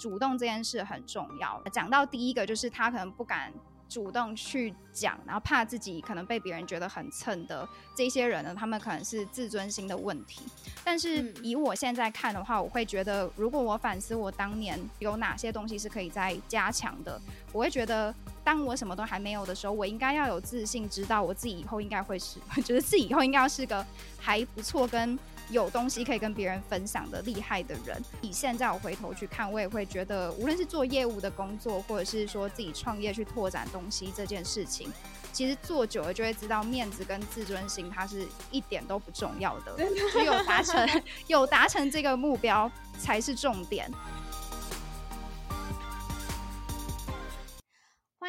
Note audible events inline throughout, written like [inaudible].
主动这件事很重要。讲到第一个，就是他可能不敢。主动去讲，然后怕自己可能被别人觉得很蹭的这些人呢，他们可能是自尊心的问题。但是以我现在看的话，我会觉得，如果我反思我当年有哪些东西是可以再加强的，我会觉得，当我什么都还没有的时候，我应该要有自信，知道我自己以后应该会是，觉 [laughs] 得自己以后应该要是个还不错跟。有东西可以跟别人分享的厉害的人，以现在我回头去看，我也会觉得，无论是做业务的工作，或者是说自己创业去拓展东西这件事情，其实做久了就会知道，面子跟自尊心它是一点都不重要的，只有达成有达成这个目标才是重点。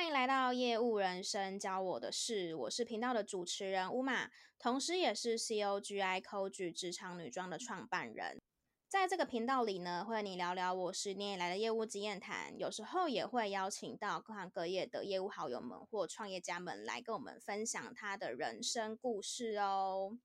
欢迎来到业务人生教我的事，我是频道的主持人乌玛，同时也是 COGI COG 职场女装的创办人。在这个频道里呢，会和你聊聊我十年以来的业务经验谈，有时候也会邀请到各行各业的业务好友们或创业家们来跟我们分享他的人生故事哦。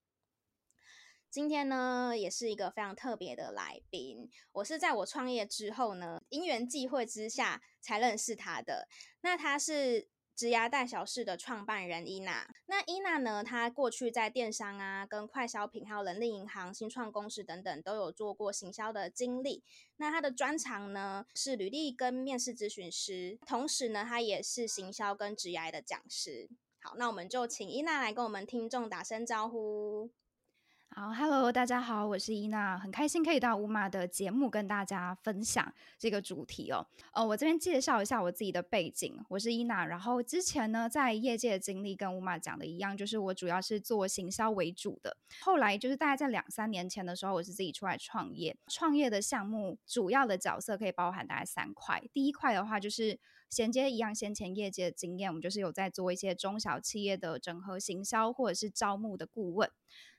今天呢，也是一个非常特别的来宾。我是在我创业之后呢，因缘际会之下才认识他的。那他是职涯带小事的创办人伊娜。那伊娜呢，她过去在电商啊、跟快消品、还有人力银行、新创公司等等都有做过行销的经历。那她的专长呢是履历跟面试咨询师，同时呢，她也是行销跟职涯的讲师。好，那我们就请伊娜来跟我们听众打声招呼。好，Hello，大家好，我是伊娜，很开心可以到乌玛的节目跟大家分享这个主题哦。呃，我这边介绍一下我自己的背景，我是伊娜，然后之前呢在业界的经历跟乌玛讲的一样，就是我主要是做行销为主的。后来就是大概在两三年前的时候，我是自己出来创业，创业的项目主要的角色可以包含大概三块。第一块的话就是衔接一样先前业界的经验，我们就是有在做一些中小企业的整合行销或者是招募的顾问。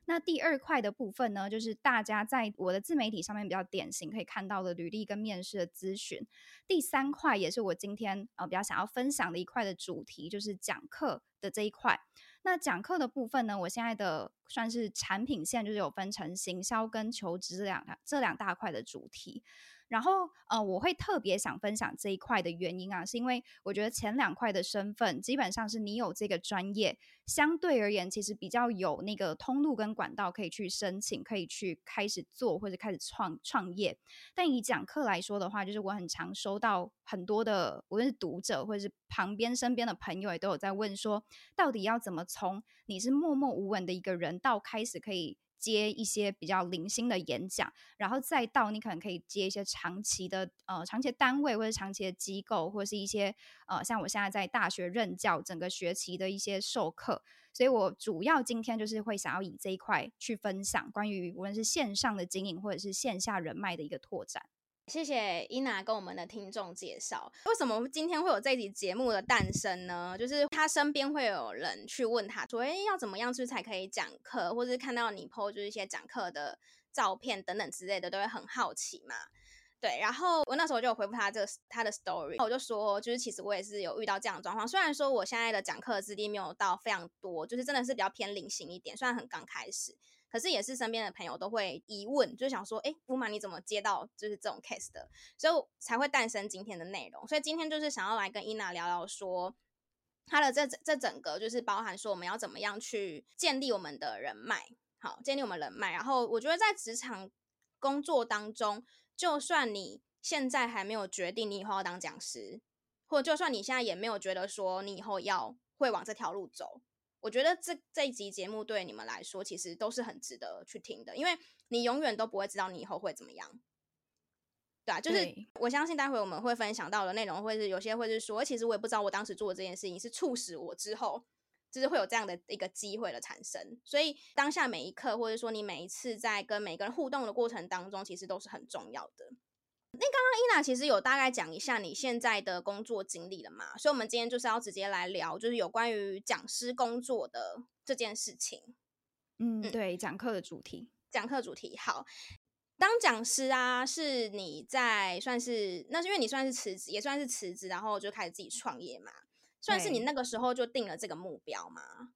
那第二块的部分呢，就是大家在我的自媒体上面比较典型可以看到的履历跟面试的咨询。第三块也是我今天呃比较想要分享的一块的主题，就是讲课的这一块。那讲课的部分呢，我现在的算是产品线就是有分成行销跟求职这两这两大块的主题。然后，呃，我会特别想分享这一块的原因啊，是因为我觉得前两块的身份基本上是你有这个专业，相对而言其实比较有那个通路跟管道可以去申请，可以去开始做或者开始创创业。但以讲课来说的话，就是我很常收到很多的，无论是读者或者是旁边身边的朋友也都有在问说，到底要怎么从你是默默无闻的一个人到开始可以。接一些比较零星的演讲，然后再到你可能可以接一些长期的呃长期的单位或者长期的机构，或者是一些呃像我现在在大学任教，整个学期的一些授课，所以我主要今天就是会想要以这一块去分享关于无论是线上的经营或者是线下人脉的一个拓展。谢谢伊娜跟我们的听众介绍，为什么今天会有这集节目的诞生呢？就是他身边会有人去问他说，哎，要怎么样，去才可以讲课，或是看到你 po 就是一些讲课的照片等等之类的，都会很好奇嘛。对，然后我那时候就有回复他这个他的 story，我就说，就是其实我也是有遇到这样的状况，虽然说我现在的讲课资历没有到非常多，就是真的是比较偏零星一点，虽然很刚开始。可是也是身边的朋友都会疑问，就想说，哎，乌玛你怎么接到就是这种 case 的？所以才会诞生今天的内容。所以今天就是想要来跟伊娜聊聊说，他的这这整个就是包含说我们要怎么样去建立我们的人脉，好，建立我们人脉。然后我觉得在职场工作当中，就算你现在还没有决定你以后要当讲师，或就算你现在也没有觉得说你以后要会往这条路走。我觉得这这一集节目对你们来说，其实都是很值得去听的，因为你永远都不会知道你以后会怎么样，对啊，就是我相信待会我们会分享到的内容，会是有些会是说，其实我也不知道我当时做的这件事情是促使我之后，就是会有这样的一个机会的产生。所以当下每一刻，或者说你每一次在跟每个人互动的过程当中，其实都是很重要的。那刚刚伊娜其实有大概讲一下你现在的工作经历了嘛？所以，我们今天就是要直接来聊，就是有关于讲师工作的这件事情。嗯，对，讲课的主题，讲课主题。好，当讲师啊，是你在算是那是因为你算是辞职，也算是辞职，然后就开始自己创业嘛？算是你那个时候就定了这个目标吗？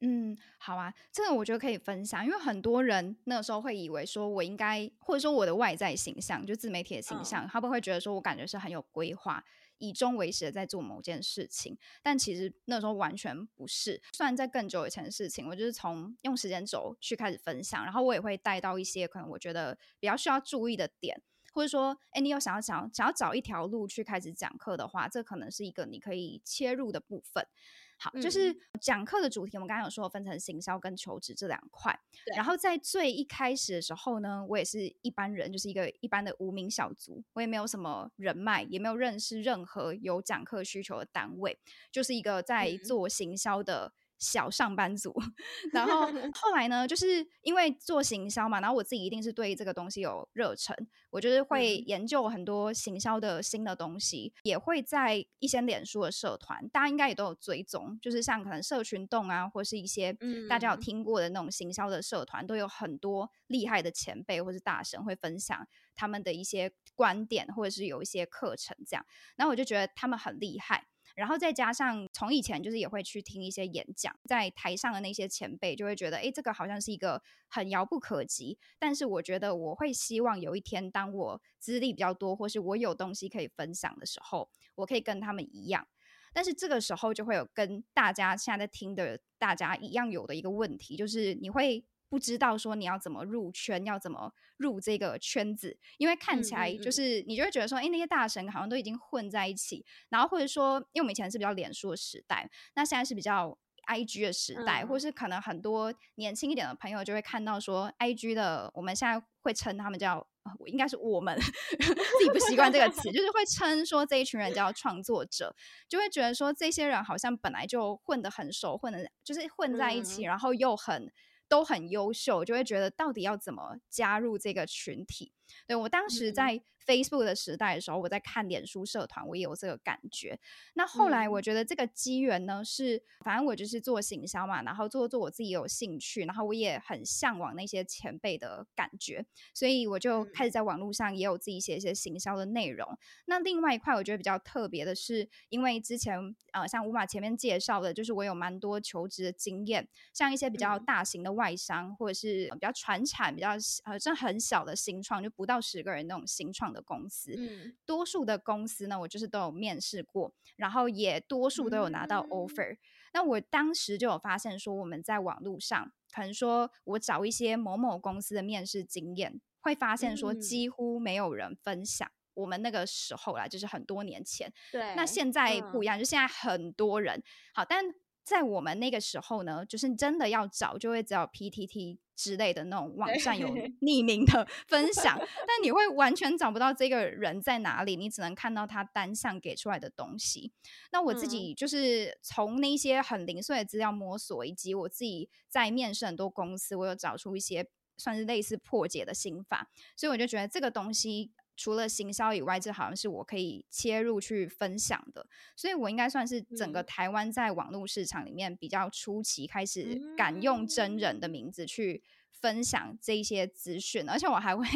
嗯，好啊，这个我觉得可以分享，因为很多人那个时候会以为说我应该，或者说我的外在形象，就自媒体的形象，嗯、他们会觉得说我感觉是很有规划，以终为始的在做某件事情，但其实那时候完全不是。虽然在更久以前的事情，我就是从用时间轴去开始分享，然后我也会带到一些可能我觉得比较需要注意的点。或者说，哎，你有想要想想要找一条路去开始讲课的话，这可能是一个你可以切入的部分。好，就是讲课的主题，我们刚刚有说分成行销跟求职这两块。然后在最一开始的时候呢，我也是一般人，就是一个一般的无名小卒，我也没有什么人脉，也没有认识任何有讲课需求的单位，就是一个在做行销的。小上班族，[laughs] 然后 [laughs] 后来呢，就是因为做行销嘛，然后我自己一定是对这个东西有热忱，我就是会研究很多行销的新的东西，也会在一些脸书的社团，大家应该也都有追踪，就是像可能社群动啊，或是一些大家有听过的那种行销的社团，都有很多厉害的前辈或是大神会分享他们的一些观点，或者是有一些课程这样，然后我就觉得他们很厉害。然后再加上从以前就是也会去听一些演讲，在台上的那些前辈就会觉得，哎，这个好像是一个很遥不可及。但是我觉得我会希望有一天，当我资历比较多，或是我有东西可以分享的时候，我可以跟他们一样。但是这个时候就会有跟大家现在在听的大家一样有的一个问题，就是你会。不知道说你要怎么入圈，要怎么入这个圈子，因为看起来就是你就会觉得说，哎、那些大神好像都已经混在一起，然后或者说，因为我们以前是比较脸书的时代，那现在是比较 IG 的时代，嗯、或是可能很多年轻一点的朋友就会看到说，IG 的我们现在会称他们叫，应该是我们 [laughs] 自己不习惯这个词，就是会称说这一群人叫创作者，就会觉得说这些人好像本来就混得很熟，混的就是混在一起，嗯、然后又很。都很优秀，就会觉得到底要怎么加入这个群体？对，我当时在 Facebook 的时代的时候，我在看脸书社团，我也有这个感觉。那后来我觉得这个机缘呢，是反正我就是做行销嘛，然后做做我自己有兴趣，然后我也很向往那些前辈的感觉，所以我就开始在网络上也有自己写一些行销的内容。那另外一块我觉得比较特别的是，因为之前呃像 Uma 前面介绍的，就是我有蛮多求职的经验，像一些比较大型的外商或者是比较传产、比较呃这很小的新创就。不到十个人那种新创的公司，嗯，多数的公司呢，我就是都有面试过，然后也多数都有拿到 offer。嗯。那我当时就有发现说，我们在网络上，可能说我找一些某某公司的面试经验，会发现说几乎没有人分享。我们那个时候啦，就是很多年前，对。那现在不一样，就现在很多人。好，但。在我们那个时候呢，就是真的要找，就会找 PTT 之类的那种网站有匿名的分享，[laughs] 但你会完全找不到这个人在哪里，你只能看到他单向给出来的东西。那我自己就是从那些很零碎的资料摸索，以及我自己在面试很多公司，我有找出一些算是类似破解的心法，所以我就觉得这个东西。除了行销以外，这好像是我可以切入去分享的，所以我应该算是整个台湾在网络市场里面比较初期开始敢用真人的名字去分享这一些资讯，而且我还会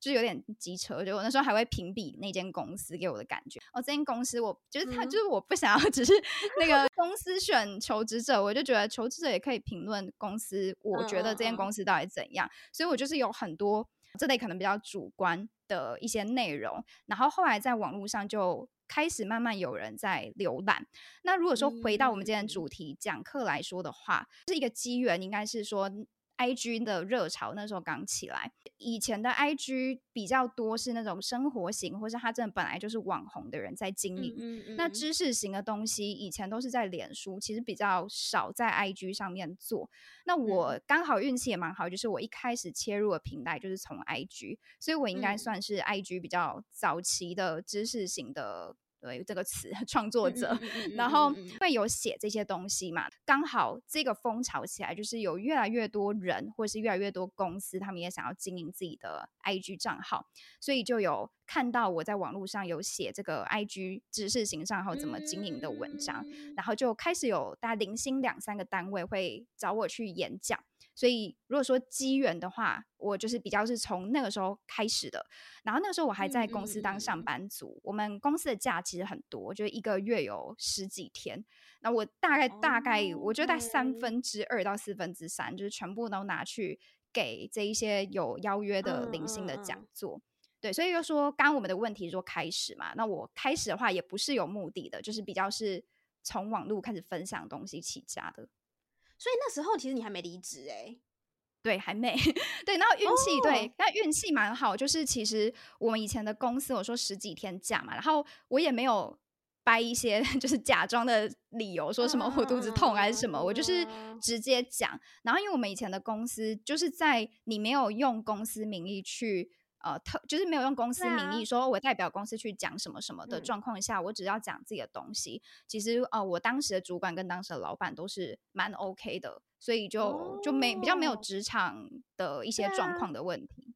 就是有点机车，就我那时候还会评比那间公司给我的感觉。哦，这间公司我就是他，就是我不想要 [laughs] 只是那个公司选求职者，我就觉得求职者也可以评论公司，我觉得这间公司到底怎样，所以我就是有很多。这类可能比较主观的一些内容，然后后来在网络上就开始慢慢有人在浏览。那如果说回到我们今天的主题讲课来说的话，是一个机缘，应该是说。IG 的热潮那时候刚起来，以前的 IG 比较多是那种生活型，或是他真的本来就是网红的人在经营。嗯嗯嗯。那知识型的东西以前都是在脸书，其实比较少在 IG 上面做。那我刚好运气也蛮好，就是我一开始切入的平台就是从 IG，所以我应该算是 IG 比较早期的知识型的。对这个词，[laughs] 创作者，然后会有写这些东西嘛？刚好这个风潮起来，就是有越来越多人，或是越来越多公司，他们也想要经营自己的 IG 账号，所以就有看到我在网络上有写这个 IG 知识型账号怎么经营的文章，然后就开始有大概零星两三个单位会找我去演讲。所以如果说机缘的话，我就是比较是从那个时候开始的。然后那个时候我还在公司当上班族，嗯嗯嗯，我们公司的假其实很多，就一个月有十几天。那我大概大概，我觉得在三分之二到四分之三，就是全部都拿去给这一些有邀约的零星的讲座。对，所以就说刚刚我们的问题说开始嘛，那我开始的话也不是有目的的，就是比较是从网络开始分享东西起家的。所以那时候其实你还没离职哎，对，还没。[laughs] 对，然后运气、哦、对，那运气蛮好，就是其实我们以前的公司我说十几天假嘛，然后我也没有掰一些 [laughs] 就是假装的理由，说什么我肚子痛还是什么，嗯、我就是直接讲。然后因为我们以前的公司就是在你没有用公司名义去。呃，特就是没有用公司名义说，我代表公司去讲什么什么的状况下，啊、我只要讲自己的东西。其实呃，我当时的主管跟当时的老板都是蛮 OK 的，所以就、哦、就没比较没有职场的一些状况的问题。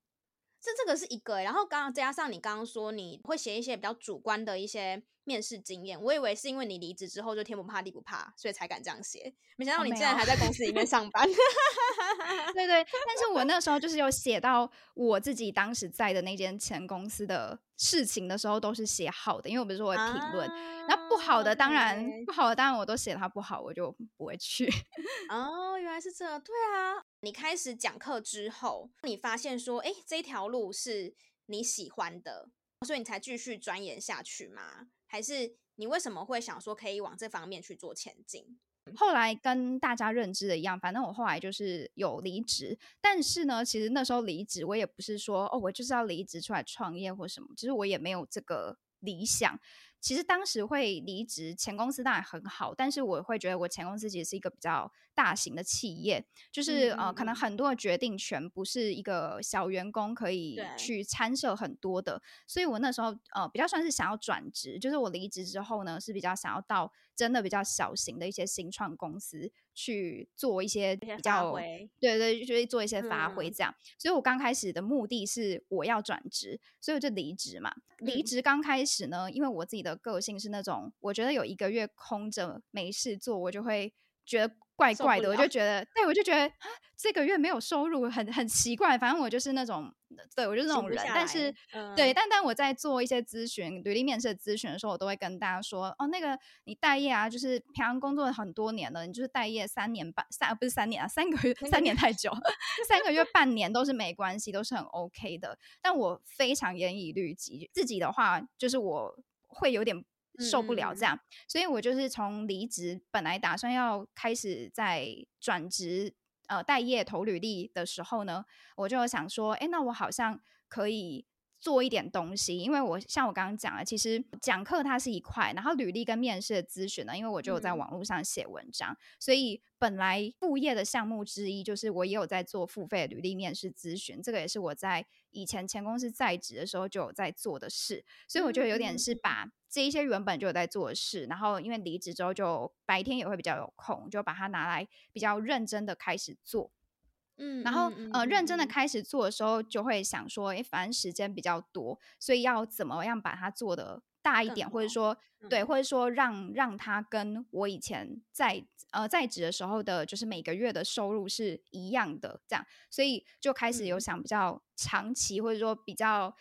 这这个是一个，然后刚刚加上你刚刚说你会写一些比较主观的一些面试经验，我以为是因为你离职之后就天不怕地不怕，所以才敢这样写。没想到你竟然还在公司里面上班。[laughs] 对对，但是我那时候就是有写到我自己当时在的那间前公司的事情的时候，都是写好的，因为我不是说会评论，那、啊、不好的当然 okay. 不好的当然我都写他不好，我就不会去。[laughs] 哦，原来是这，对啊。你开始讲课之后，你发现说，哎，这条路是你喜欢的，所以你才继续钻研下去吗？还是你为什么会想说可以往这方面去做前进？后来跟大家认知的一样，反正我后来就是有离职，但是呢，其实那时候离职我也不是说哦，我就是要离职出来创业或什么，其实我也没有这个理想。其实当时会离职，前公司当然很好，但是我会觉得我前公司其实是一个比较大型的企业，就是呃，可能很多的决定权不是一个小员工可以去参涉很多的，所以我那时候呃比较算是想要转职，就是我离职之后呢是比较想要到真的比较小型的一些新创公司。去做一些比较，对对，就是做一些发挥这样。嗯、所以我刚开始的目的是我要转职，所以我就离职嘛。离职刚开始呢，因为我自己的个性是那种，我觉得有一个月空着没事做，我就会觉得。怪怪的，我就觉得，对，我就觉得这个月没有收入，很很奇怪。反正我就是那种，对我就是那种人。但是，嗯、对，但但我在做一些咨询、履历面试的咨询的时候，我都会跟大家说，哦，那个你待业啊，就是平常工作很多年了，你就是待业三年半，三不是三年啊，三个月，三年太久，三个月半年都是没关系，都是很 OK 的。但我非常严以律己，自己的话就是我会有点。受不了这样，嗯、所以我就是从离职，本来打算要开始在转职，呃，待业投履历的时候呢，我就想说，哎，那我好像可以。做一点东西，因为我像我刚刚讲了，其实讲课它是一块，然后履历跟面试的咨询呢，因为我就有在网络上写文章，嗯、所以本来副业的项目之一就是我也有在做付费履历面试咨询，这个也是我在以前前公司在职的时候就有在做的事，所以我觉得有点是把这一些原本就有在做的事，然后因为离职之后就白天也会比较有空，就把它拿来比较认真的开始做。嗯，然后呃，认真的开始做的时候，就会想说，哎，反正时间比较多，所以要怎么样把它做得大一点，或者说，对，或者说让让他跟我以前在呃在职的时候的，就是每个月的收入是一样的，这样，所以就开始有想比较长期，或者说比较。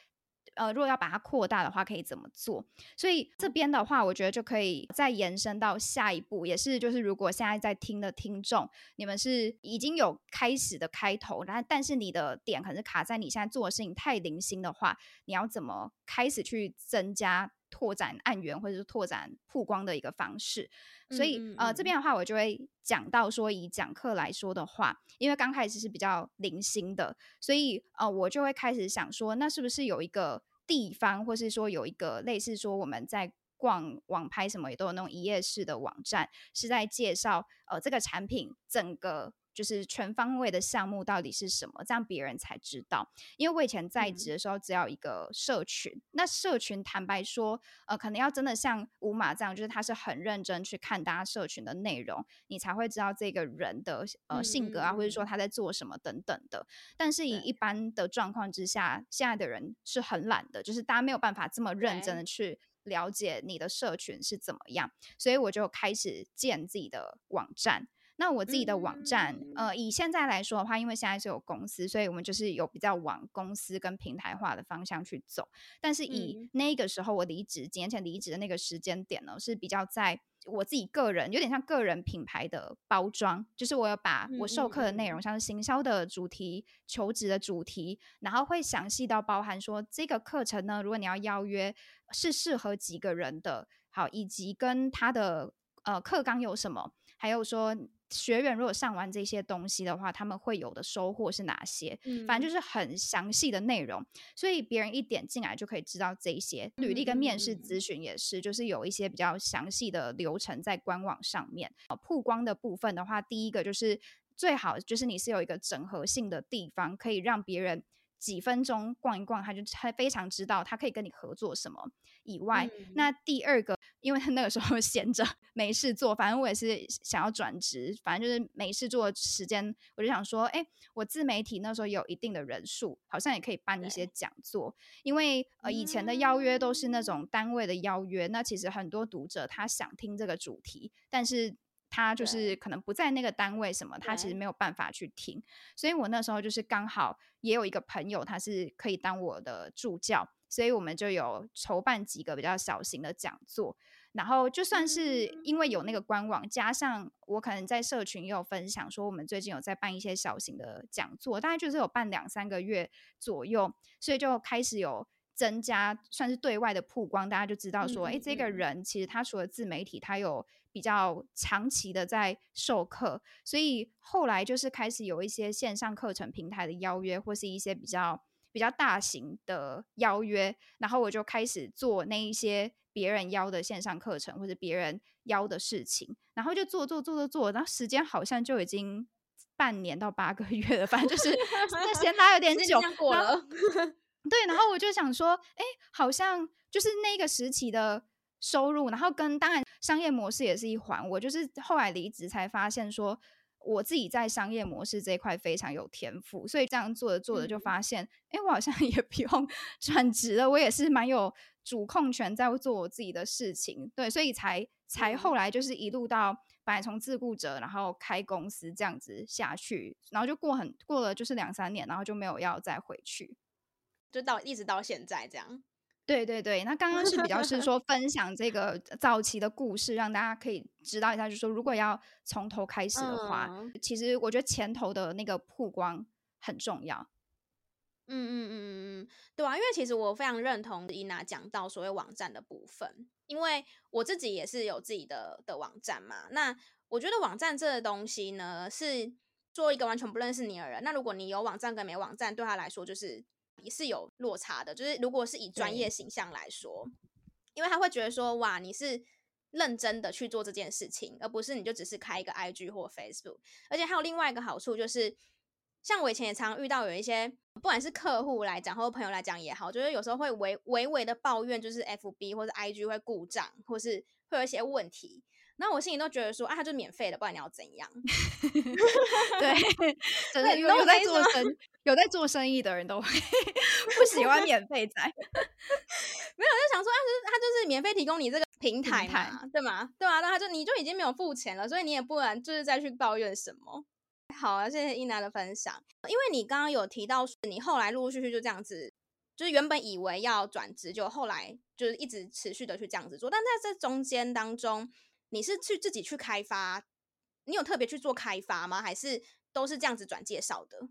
呃，如果要把它扩大的话，可以怎么做？所以这边的话，我觉得就可以再延伸到下一步，也是就是如果现在在听的听众，你们是已经有开始的开头，然后但是你的点可能是卡在你现在做的事情太零星的话，你要怎么开始去增加？拓展案源或者是拓展曝光的一个方式，所以嗯嗯嗯呃这边的话我就会讲到说，以讲课来说的话，因为刚开始是比较零星的，所以呃我就会开始想说，那是不是有一个地方，或是说有一个类似说我们在逛网拍什么也都有那种一页式的网站，是在介绍呃这个产品整个。就是全方位的项目到底是什么，这样别人才知道。因为我以前在职的时候，只有一个社群，嗯、那社群坦白说，呃，可能要真的像五马这样，就是他是很认真去看大家社群的内容，你才会知道这个人的呃性格啊，嗯嗯嗯或者说他在做什么等等的。但是以一般的状况之下，现在的人是很懒的，就是大家没有办法这么认真的去了解你的社群是怎么样，所以我就开始建自己的网站。那我自己的网站，嗯、呃，以现在来说的话，因为现在是有公司，所以我们就是有比较往公司跟平台化的方向去走。但是以那个时候我离职几年前离职的那个时间点呢，是比较在我自己个人有点像个人品牌的包装，就是我有把我授课的内容，像是行销的主题、求职的主题，然后会详细到包含说这个课程呢，如果你要邀约，是适合几个人的，好，以及跟他的呃课纲有什么，还有说。学员如果上完这些东西的话，他们会有的收获是哪些？嗯，反正就是很详细的内容，所以别人一点进来就可以知道这些。履历跟面试咨询也是，就是有一些比较详细的流程在官网上面。曝光的部分的话，第一个就是最好就是你是有一个整合性的地方，可以让别人。几分钟逛一逛，他就他非常知道他可以跟你合作什么以外，嗯、那第二个，因为他那个时候 [laughs] 闲着没事做，反正我也是想要转职，反正就是没事做的时间，我就想说，哎，我自媒体那时候有一定的人数，好像也可以办一些讲座，因为呃以前的邀约都是那种单位的邀约，那其实很多读者他想听这个主题，但是。他就是可能不在那个单位，什么他其实没有办法去听，所以我那时候就是刚好也有一个朋友，他是可以当我的助教，所以我们就有筹办几个比较小型的讲座，然后就算是因为有那个官网，加上我可能在社群也有分享说，我们最近有在办一些小型的讲座，大概就是有办两三个月左右，所以就开始有。增加算是对外的曝光，大家就知道说，哎、嗯，这个人其实他除了自媒体，他有比较长期的在授课，所以后来就是开始有一些线上课程平台的邀约，或是一些比较比较大型的邀约，然后我就开始做那一些别人邀的线上课程，或者别人邀的事情，然后就做做做做做，然后时间好像就已经半年到八个月了，反正就是 [laughs] 那嫌他有点久过。了。[laughs] 对，然后我就想说，哎，好像就是那个时期的收入，然后跟当然商业模式也是一环。我就是后来离职才发现说，我自己在商业模式这一块非常有天赋，所以这样做着做着就发现，哎、嗯，我好像 [laughs] 也不用转职了，我也是蛮有主控权在做我自己的事情。对，所以才才后来就是一路到本来从自雇者，然后开公司这样子下去，然后就过很过了就是两三年，然后就没有要再回去。就到一直到现在这样，对对对。那刚刚是比较是 [laughs] 说分享这个早期的故事，让大家可以知道一下，就是说如果要从头开始的话，嗯、其实我觉得前头的那个曝光很重要。嗯嗯嗯嗯嗯，对啊，因为其实我非常认同伊娜讲到所谓网站的部分，因为我自己也是有自己的的网站嘛。那我觉得网站这个东西呢，是做一个完全不认识你的人，那如果你有网站跟没网站，对他来说就是。也是有落差的，就是如果是以专业形象来说，因为他会觉得说，哇，你是认真的去做这件事情，而不是你就只是开一个 IG 或 Facebook。而且还有另外一个好处就是，像我以前也常遇到有一些，不管是客户来讲或者朋友来讲也好，就是有时候会微微微的抱怨，就是 FB 或者 IG 会故障，或是会有一些问题。那我心里都觉得说，啊，它就免费的，不然你要怎样？[laughs] 对，[laughs] 真的有有在做生 [laughs] 有在做生意的人都会不喜欢免费仔。没有，就想说，啊，他就是免费提供你这个平台嘛，台对吗？对啊，那他就你就已经没有付钱了，所以你也不能就是再去抱怨什么。好啊，谢谢伊娜的分享。因为你刚刚有提到，你后来陆陆续续就这样子，就是原本以为要转职，就后来就是一直持续的去这样子做，但在这中间当中。你是去自己去开发？你有特别去做开发吗？还是都是这样子转介绍的？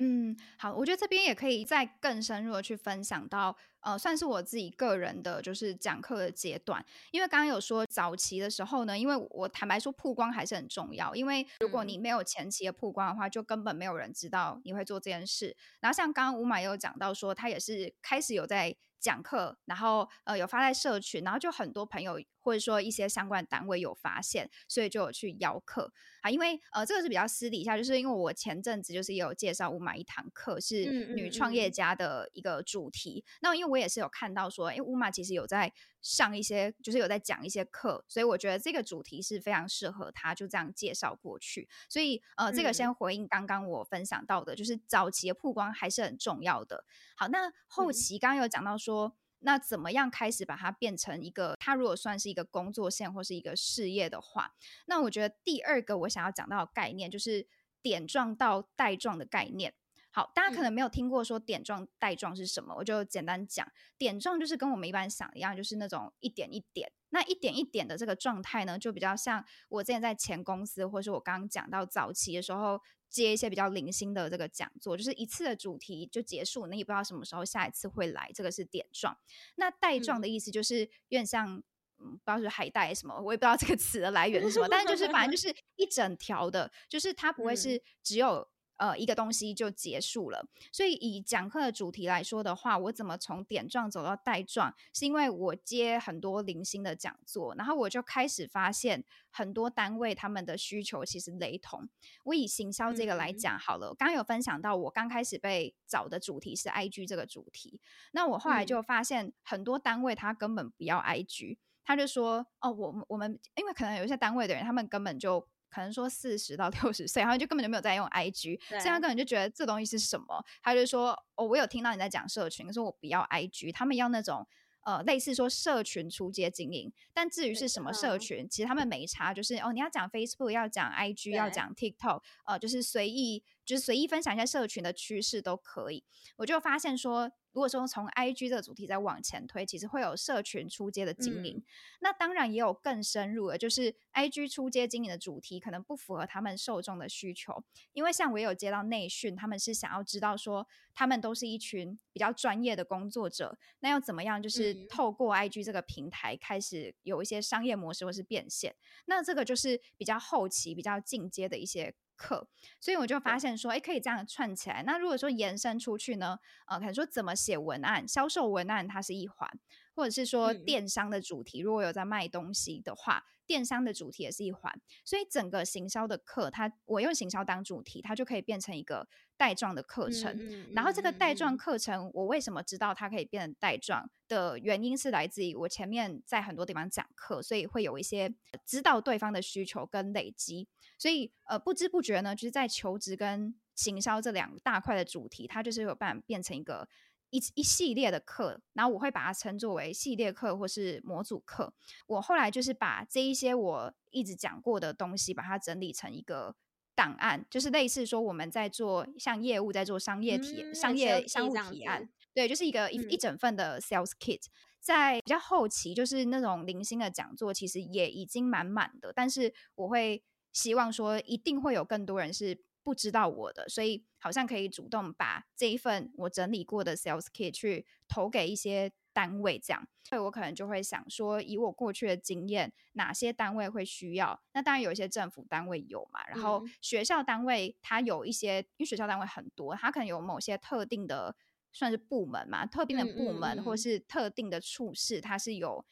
嗯，好，我觉得这边也可以再更深入的去分享到，呃，算是我自己个人的，就是讲课的阶段。因为刚刚有说早期的时候呢，因为我坦白说曝光还是很重要，因为如果你没有前期的曝光的话，就根本没有人知道你会做这件事。然后像刚刚 Uma 也有讲到说，他也是开始有在讲课，然后呃有发在社群，然后就很多朋友。或者说一些相关单位有发现，所以就有去邀课啊。因为呃，这个是比较私底下，就是因为我前阵子就是也有介绍 Uma 一堂课，是女创业家的一个主题。嗯嗯嗯，那因为我也是有看到说，哎，Uma 其实有在上一些，就是有在讲一些课，所以我觉得这个主题是非常适合他，就这样介绍过去。所以呃，这个先回应刚刚我分享到的，就是早期的曝光还是很重要的。好，那后期刚刚有讲到说。那怎么样开始把它变成一个？它如果算是一个工作线或是一个事业的话，那我觉得第二个我想要讲到的概念就是点状到带状的概念。好，大家可能没有听过说点状带状是什么，我就简单讲。点状就是跟我们一般想一样，就是那种一点一点，那一点一点的这个状态呢，就比较像我之前在前公司，或是我刚刚讲到早期的时候接一些比较零星的这个讲座，就是一次的主题就结束，那也不知道什么时候下一次会来，这个是点状。那带状的意思就是有点像，嗯，不知道是海带什么，我也不知道这个词的来源是什么，但是就是反正就是一整条的，就是它不会是只有。呃，一个东西就结束了。所以以讲课的主题来说的话，我怎么从点状走到带状，是因为我接很多零星的讲座，然后我就开始发现很多单位他们的需求其实雷同。我以行销这个来讲好了，嗯、刚刚有分享到我刚开始被找的主题是 IG 这个主题，那我后来就发现很多单位他根本不要 IG，他就说哦，我我们因为可能有一些单位的人，他们根本就。可能说四十到六十岁，然后就根本就没有在用 IG，所以他根本就觉得这东西是什么？他就说：“哦，我有听到你在讲社群，可是我不要 IG，他们要那种呃类似说社群出街经营。但至于是什么社群，其实他们没差，就是哦你要讲 Facebook，要讲 IG，要讲 TikTok，呃就是随意就是随意分享一下社群的趋势都可以。我就发现说。”如果说从 IG 这个主题再往前推，其实会有社群出街的经营，嗯、那当然也有更深入的，就是 IG 出街经营的主题可能不符合他们受众的需求，因为像我也有接到内训，他们是想要知道说他们都是一群比较专业的工作者，那要怎么样就是透过 IG 这个平台开始有一些商业模式或是变现，那这个就是比较后期比较进阶的一些。课，所以我就发现说，哎，可以这样串起来。那如果说延伸出去呢？呃，可能说怎么写文案，销售文案它是一环，或者是说电商的主题，如果有在卖东西的话。电商的主题也是一环，所以整个行销的课，它我用行销当主题，它就可以变成一个带状的课程。嗯嗯嗯、然后这个带状课程，我为什么知道它可以变成带状的原因是来自于我前面在很多地方讲课，所以会有一些知道对方的需求跟累积，所以呃不知不觉呢，就是在求职跟行销这两大块的主题，它就是有办法变成一个。一一系列的课，然后我会把它称作为系列课或是模组课。我后来就是把这一些我一直讲过的东西，把它整理成一个档案，就是类似说我们在做像业务在做商业体、嗯、商业商务提案，对，就是一个一、嗯、一整份的 sales kit。在比较后期，就是那种零星的讲座，其实也已经满满的，但是我会希望说，一定会有更多人是。不知道我的，所以好像可以主动把这一份我整理过的 sales kit 去投给一些单位，这样，所以我可能就会想说，以我过去的经验，哪些单位会需要？那当然有一些政府单位有嘛，然后学校单位它有一些，因为学校单位很多，它可能有某些特定的算是部门嘛，特定的部门或是特定的处室，它是有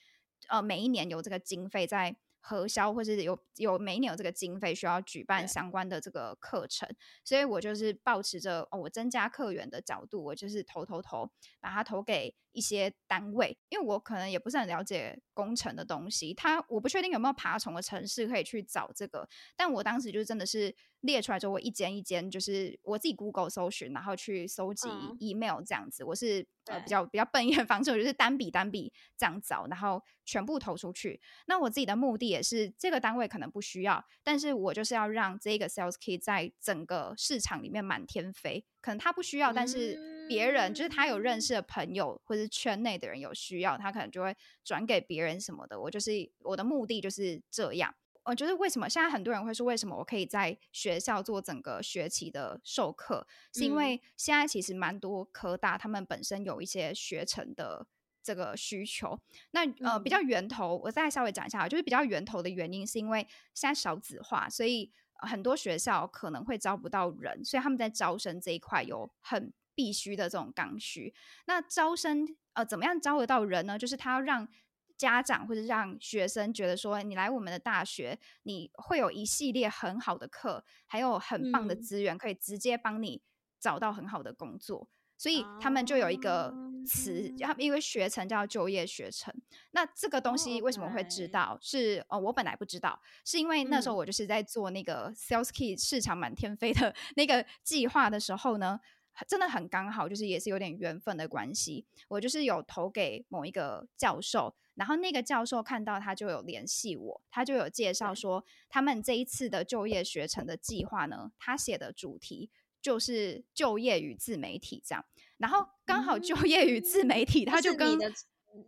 呃每一年有这个经费在。核销，或是有有每年有这个经费需要举办相关的这个课程，所以我就是抱持着哦，我增加客源的角度，我就是投投投，把它投给一些单位，因为我可能也不是很了解工程的东西，它我不确定有没有爬虫的城市可以去找这个，但我当时就真的是列出来之后，我一间一间就是我自己 Google 搜寻，然后去搜集 email 这样子，嗯、我是呃比较比较笨一点的方式，我就是单笔单笔这样找，然后。全部投出去。那我自己的目的也是，这个单位可能不需要，但是我就是要让这个 sales key 在整个市场里面满天飞。可能他不需要，但是别人就是他有认识的朋友或者是圈内的人有需要，他可能就会转给别人什么的。我就是我的目的就是这样。我觉得为什么现在很多人会说，为什么我可以在学校做整个学期的授课，是因为现在其实蛮多科大他们本身有一些学程的。这个需求，那呃比较源头，我再稍微讲一下，就是比较源头的原因，是因为现在少子化，所以很多学校可能会招不到人，所以他们在招生这一块有很必须的这种刚需。那招生呃怎么样招得到人呢？就是他要让家长或者让学生觉得说，你来我们的大学，你会有一系列很好的课，还有很棒的资源，可以直接帮你找到很好的工作。所以他们就有一个词，他们因为学程叫就业学程。那这个东西为什么会知道？Oh. 是哦，我本来不知道，是因为那时候我就是在做那个 Sales Key 市场满天飞的那个计划的时候呢，真的很刚好，就是也是有点缘分的关系。我就是有投给某一个教授，然后那个教授看到他就有联系我，他就有介绍说，他们这一次的就业学程的计划呢，他写的主题就是就业与自媒体这样。然后刚好就业与自媒体，它就跟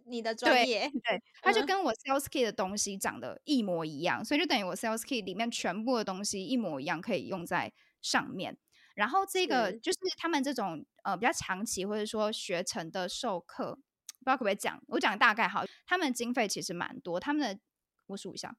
你的专业，对，对，他就跟我 Sales Kit 的东西长得一模一样，所以就等于我 Sales Kit 里面全部的东西一模一样，可以用在上面。然后这个就是他们这种呃比较长期或者说学成的授课，不知道可不可以讲？我讲大概好，他们的经费其实蛮多，他们的我数一下。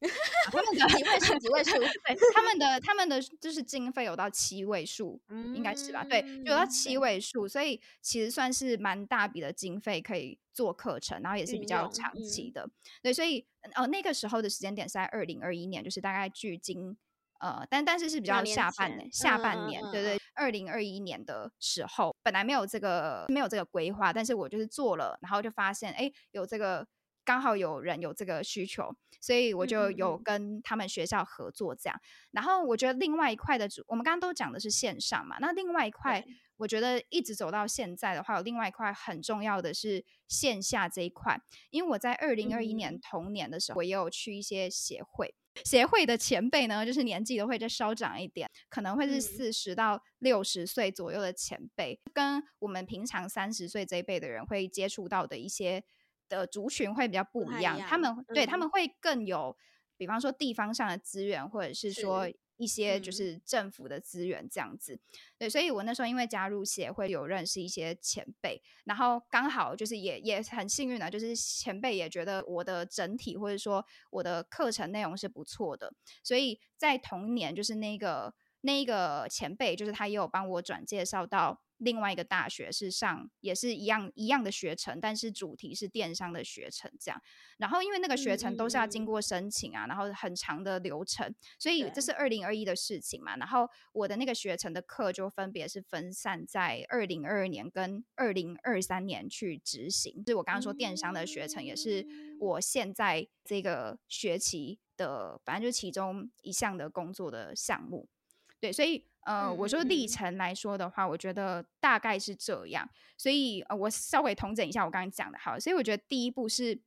他们的几位数？几位数？[laughs] 对，他们的他们的就是经费有到七位数，嗯、应该是吧？对，有到七位数，所以其实算是蛮大笔的经费可以做课程，然后也是比较长期的。嗯、对，所以呃那个时候的时间点是在二零二一年，就是大概距今呃，但但是是比较下半年，下半年，嗯、对对，二零二一年的时候，本来没有这个没有这个规划，但是我就是做了，然后就发现哎有这个。刚好有人有这个需求，所以我就有跟他们学校合作这样。嗯嗯，然后我觉得另外一块的主，我们刚刚都讲的是线上嘛，那另外一块，我觉得一直走到现在的话，有另外一块很重要的是线下这一块。因为我在二零二一年同年的时候，我也有去一些协会，协会的前辈呢，就是年纪都会再稍长一点，可能会是四十到六十岁左右的前辈，跟我们平常三十岁这一辈的人会接触到的一些。的族群会比较不一样，一样他们、嗯、对他们会更有，比方说地方上的资源，或者是说一些就是政府的资源这样子。嗯、对，所以我那时候因为加入协会，有认识一些前辈，然后刚好就是也也很幸运的，就是前辈也觉得我的整体或者说我的课程内容是不错的，所以在同年就是那个那一个前辈，就是他也有帮我转介绍到。另外一个大学是上也是一样一样的学程，但是主题是电商的学程这样。然后因为那个学程都是要经过申请啊，嗯、然后很长的流程，所以这是二零二一的事情嘛。然后我的那个学程的课就分别是分散在二零二二年跟二零二三年去执行。就是我刚刚说电商的学程，也是我现在这个学期的，反正就是其中一项的工作的项目。对，所以。呃，我说历程来说的话，我觉得大概是这样。所以呃，我稍微统整一下我刚刚讲的，好。所以我觉得第一步是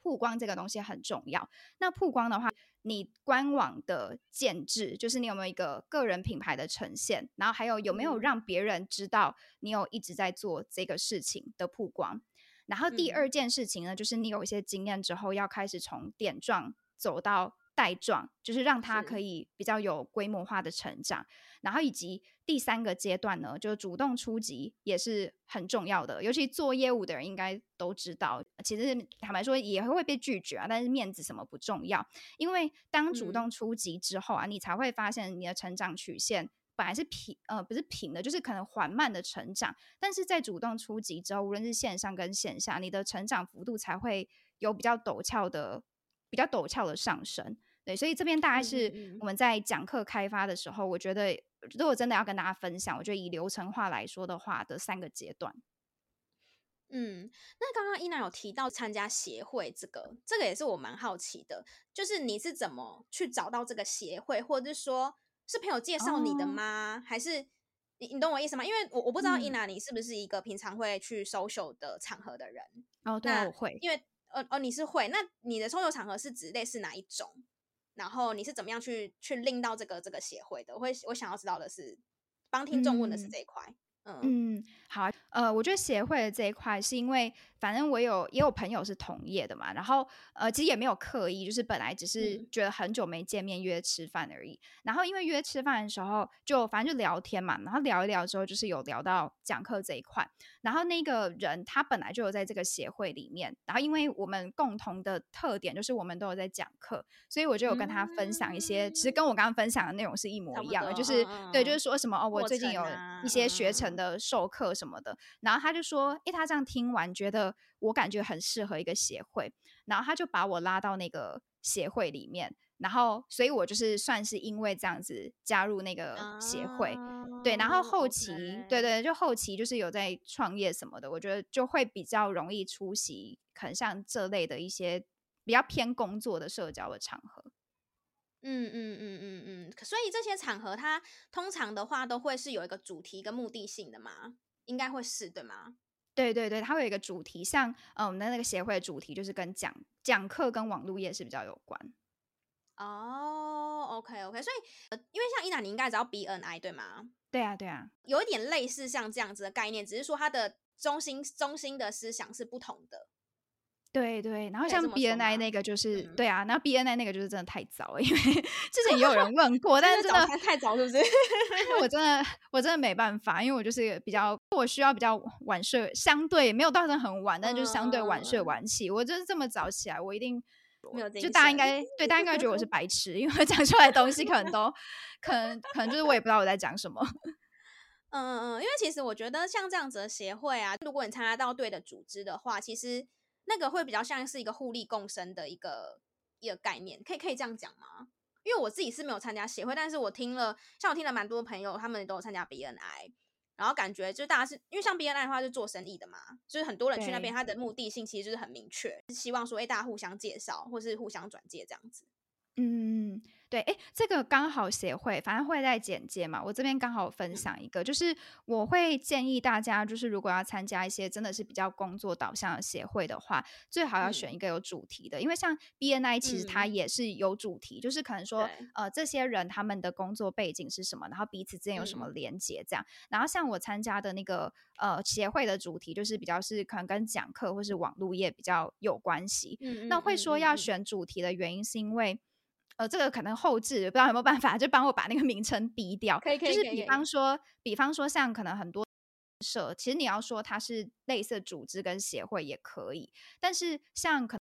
曝光这个东西很重要。那曝光的话，你官网的建制，就是你有没有一个个人品牌的呈现，然后还有有没有让别人知道你有一直在做这个事情的曝光。然后第二件事情呢，就是你有一些经验之后，要开始从点状走到。带状就是让它可以比较有规模化的成长，然后以及第三个阶段呢，就是主动出击也是很重要的。尤其做业务的人应该都知道，其实坦白说也会被拒绝啊，但是面子什么不重要，因为当主动出击之后啊，嗯、你才会发现你的成长曲线本来是平呃不是平的，就是可能缓慢的成长，但是在主动出击之后，无论是线上跟线下，你的成长幅度才会有比较陡峭的比较陡峭的上升。对，所以这边大概是我们在讲课开发的时候，嗯嗯，我觉得如果真的要跟大家分享，我觉得以流程化来说的话的三个阶段。嗯，那刚刚伊娜有提到参加协会，这个这个也是我蛮好奇的，就是你是怎么去找到这个协会，或者是说是朋友介绍你的吗？哦、还是你你懂我意思吗？因为我我不知道伊娜你是不是一个平常会去 social 的场合的人？哦，对，我会，因为哦哦你是会，那你的 social 场合是指类似哪一种？然后你是怎么样去去令到这个这个协会的？我会我想要知道的是，帮听众问的是这一块。嗯，嗯，好，呃，我觉得协会的这一块是因为。反正我有也有朋友是同业的嘛，然后呃其实也没有刻意，就是本来只是觉得很久没见面约吃饭而已。嗯、然后因为约吃饭的时候就反正就聊天嘛，然后聊一聊之后就是有聊到讲课这一块。然后那个人他本来就有在这个协会里面，然后因为我们共同的特点就是我们都有在讲课，所以我就有跟他分享一些，嗯、其实跟我刚刚分享的内容是一模一样的，就是、嗯、对，就是说什么哦，我最近有一些学程的授课什么的。嗯、然后他就说，诶，他这样听完觉得。我感觉很适合一个协会，然后他就把我拉到那个协会里面，然后所以我就是算是因为这样子加入那个协会，哦、对，然后后期.对对，就后期就是有在创业什么的，我觉得就会比较容易出席，可能像这类的一些比较偏工作的社交的场合。嗯嗯嗯嗯嗯，所以这些场合它通常的话都会是有一个主题跟目的性的嘛？应该会是对吗？对对对，它会有一个主题，像呃我们的那个协会的主题就是跟讲讲课跟网络业是比较有关。哦，OK OK，所以呃因为像伊娜，你应该知道 BNI 对吗？对啊对啊，有一点类似像这样子的概念，只是说它的中心中心的思想是不同的。对对，然后像 BNI 那个就是、嗯、对啊，然后 BNI 那个就是真的太早了，因为 [laughs] 之前也有人问 [laughs] 过，但是真的太早是不是？[laughs] 我真的我真的没办法，因为我就是比较我需要比较晚睡，相对没有到很很晚，但就是相对晚睡晚起。嗯、我就是这么早起来，我一定没有就大家应该对大家应该觉得我是白痴，因为我讲出来的东西可能都可能可能就是我也不知道我在讲什么。嗯嗯嗯，因为其实我觉得像这样子的协会啊，如果你参加到对的组织的话，其实。那个会比较像是一个互利共生的一个一个概念，可以可以这样讲吗？因为我自己是没有参加协会，但是我听了，像我听了蛮多朋友，他们都有参加 BNI，然后感觉就是大家是因为像 BNI 的话是做生意的嘛，就是很多人去那边，他的目的性其实就是很明确，是希望说，哎，大家互相介绍或是互相转介这样子。嗯。对，哎，这个刚好协会，反正会在简介嘛。我这边刚好分享一个，就是我会建议大家，就是如果要参加一些真的是比较工作导向的协会的话，最好要选一个有主题的，嗯、因为像 BNI 其实它也是有主题，嗯、就是可能说，呃，这些人他们的工作背景是什么，然后彼此之间有什么连接这样。嗯、然后像我参加的那个呃协会的主题，就是比较是可能跟讲课或是网络业比较有关系。嗯、那会说要选主题的原因是因为。呃，这个可能后置不知道有没有办法，就帮我把那个名称逼掉。可以，可以，就是比方说，比方说像可能很多社，其实你要说它是类似组织跟协会也可以，但是像可能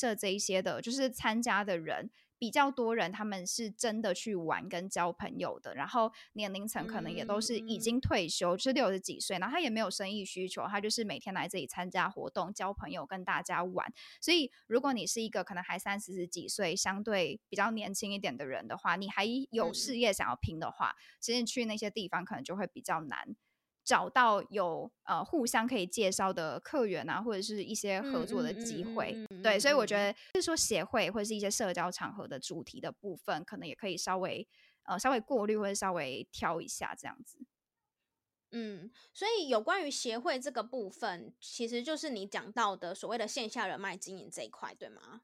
社这一些的，就是参加的人。比较多人，他们是真的去玩跟交朋友的，然后年龄层可能也都是已经退休，嗯、就是六十几岁，然后他也没有生意需求，他就是每天来这里参加活动、交朋友、跟大家玩。所以，如果你是一个可能还三四十几岁、相对比较年轻一点的人的话，你还有事业想要拼的话，嗯、其实你去那些地方可能就会比较难。找到有呃互相可以介绍的客源啊，或者是一些合作的机会，嗯嗯嗯嗯、对，所以我觉得就是说协会或者是一些社交场合的主题的部分，可能也可以稍微呃稍微过滤或者稍微挑一下这样子。嗯，所以有关于协会这个部分，其实就是你讲到的所谓的线下人脉经营这一块，对吗？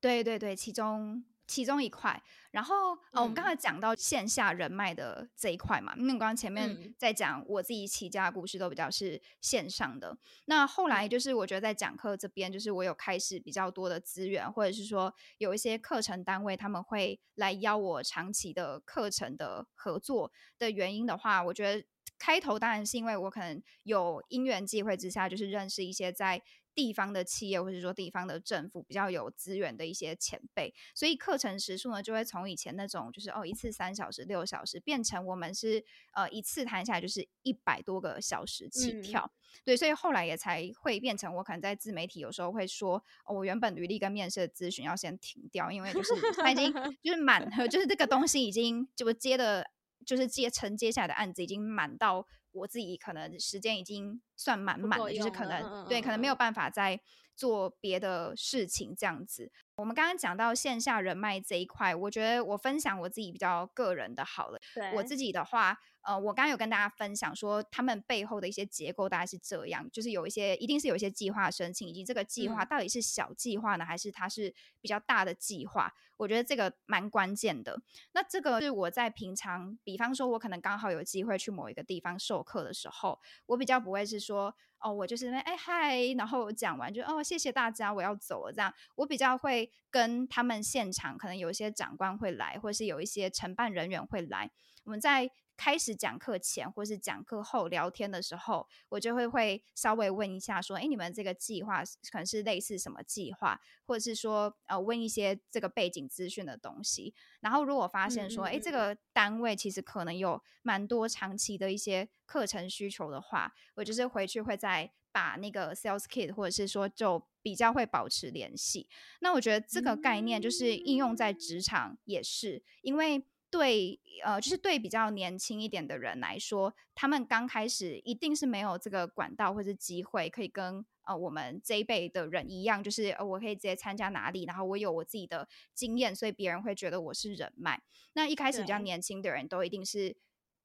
对对对，其中。其中一块，然后呃、嗯哦，我们刚才讲到线下人脉的这一块嘛，因为我刚刚前面在讲我自己起家的故事都比较是线上的，那后来就是我觉得在讲课这边，就是我有开始比较多的资源，或者是说有一些课程单位他们会来邀我长期的课程的合作的原因的话，我觉得开头当然是因为我可能有因缘际会之下，就是认识一些在。地方的企业或者说地方的政府比较有资源的一些前辈，所以课程时数呢就会从以前那种就是哦一次三小时六小时，变成我们是呃一次谈下来就是一百多个小时起跳。嗯、对，所以后来也才会变成我可能在自媒体有时候会说，哦、我原本履历跟面试的咨询要先停掉，因为就是他已经 [laughs] 就是满，[laughs] 就是这个东西已经就接的，就是接承接下来的案子已经满到。我自己可能时间已经算满满的，就是可能、嗯、对，可能没有办法再做别的事情这样子。我们刚刚讲到线下人脉这一块，我觉得我分享我自己比较个人的好了。对我自己的话。呃，我刚刚有跟大家分享说，他们背后的一些结构大概是这样，就是有一些一定是有一些计划申请，以及这个计划到底是小计划呢，嗯、还是它是比较大的计划？我觉得这个蛮关键的。那这个是我在平常，比方说，我可能刚好有机会去某一个地方授课的时候，我比较不会是说，哦，我就是那哎嗨，然后讲完就哦谢谢大家，我要走了这样。我比较会跟他们现场，可能有一些长官会来，或是有一些承办人员会来，我们在。开始讲课前或是讲课后聊天的时候，我就会会稍微问一下，说，哎，你们这个计划可能是类似什么计划，或者是说，呃，问一些这个背景资讯的东西。然后如果发现说，哎，这个单位其实可能有蛮多长期的一些课程需求的话，我就是回去会再把那个 sales kit，或者是说就比较会保持联系。那我觉得这个概念就是应用在职场也是，因为。对，呃，就是对比较年轻一点的人来说，他们刚开始一定是没有这个管道或者机会可以跟呃我们这一辈的人一样，就是呃我可以直接参加哪里，然后我有我自己的经验，所以别人会觉得我是人脉。那一开始比较年轻的人都一定是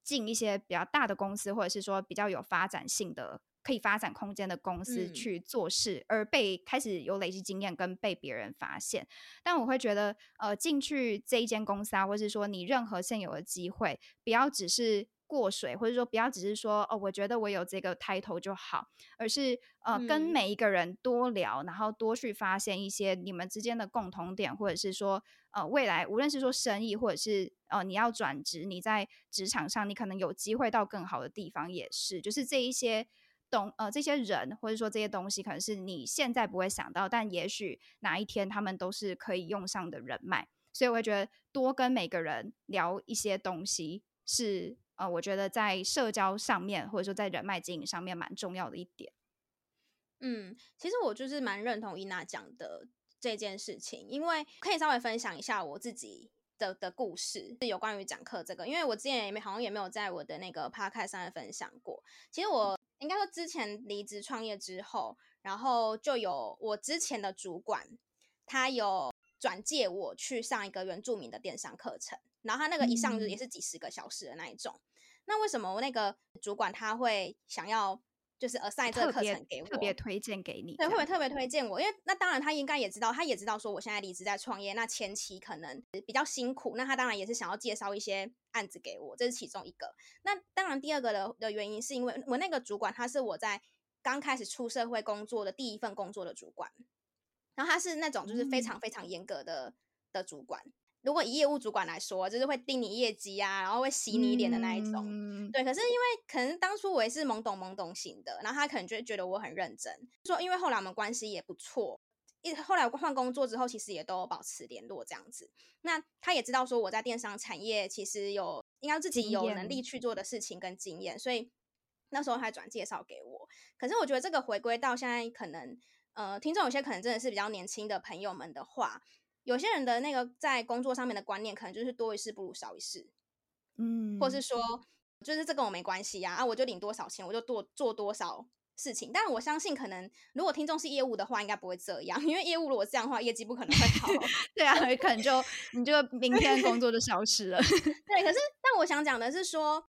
进一些比较大的公司，或者是说比较有发展性的。可以发展空间的公司去做事，嗯、而被开始有累积经验跟被别人发现。但我会觉得，呃，进去这一间公司啊，或是说你任何现有的机会，不要只是过水，或者说不要只是说哦，我觉得我有这个 title 就好，而是呃，跟每一个人多聊，然后多去发现一些你们之间的共同点，或者是说呃，未来无论是说生意，或者是呃，你要转职，你在职场上你可能有机会到更好的地方，也是，就是这一些。懂呃，这些人或者说这些东西，可能是你现在不会想到，但也许哪一天他们都是可以用上的人脉。所以我会觉得多跟每个人聊一些东西是呃，我觉得在社交上面或者说在人脉经营上面蛮重要的一点。嗯，其实我就是蛮认同伊娜讲的这件事情，因为可以稍微分享一下我自己的的故事，是有关于讲课这个，因为我之前也没好像也没有在我的那个 podcast 上面分享过。其实我。应该说，之前离职创业之后，然后就有我之前的主管，他有转介我去上一个原住民的电商课程，然后他那个一上就也是几十个小时的那一种。嗯、那为什么我那个主管他会想要就是 assign 这个课程给我，特别推荐给你？对，会不会特别推荐我，因为那当然他应该也知道，他也知道说我现在离职在创业，那前期可能比较辛苦，那他当然也是想要介绍一些。案子给我，这是其中一个。那当然，第二个的的原因是因为我那个主管他是我在刚开始出社会工作的第一份工作的主管，然后他是那种就是非常非常严格的、嗯、的主管。如果以业务主管来说，就是会盯你业绩啊，然后会洗你脸的那一种。嗯、对，可是因为可能当初我也是懵懂懵懂型的，然后他可能就觉得我很认真，说因为后来我们关系也不错。一后来我换工作之后，其实也都保持联络这样子。那他也知道说我在电商产业其实有应该自己有能力去做的事情跟经验，所以那时候还转介绍给我。可是我觉得这个回归到现在，可能呃，听众有些可能真的是比较年轻的朋友们的话，有些人的那个在工作上面的观念，可能就是多一事不如少一事，嗯，或是说就是这跟我没关系呀，啊，我就领多少钱，我就多做多少。事情，但是我相信，可能如果听众是业务的话，应该不会这样，因为业务如果这样的话，业绩不可能会好。[laughs] 对啊，可能就你就明天工作就消失了。[laughs] 对，可是，但我想讲的是说，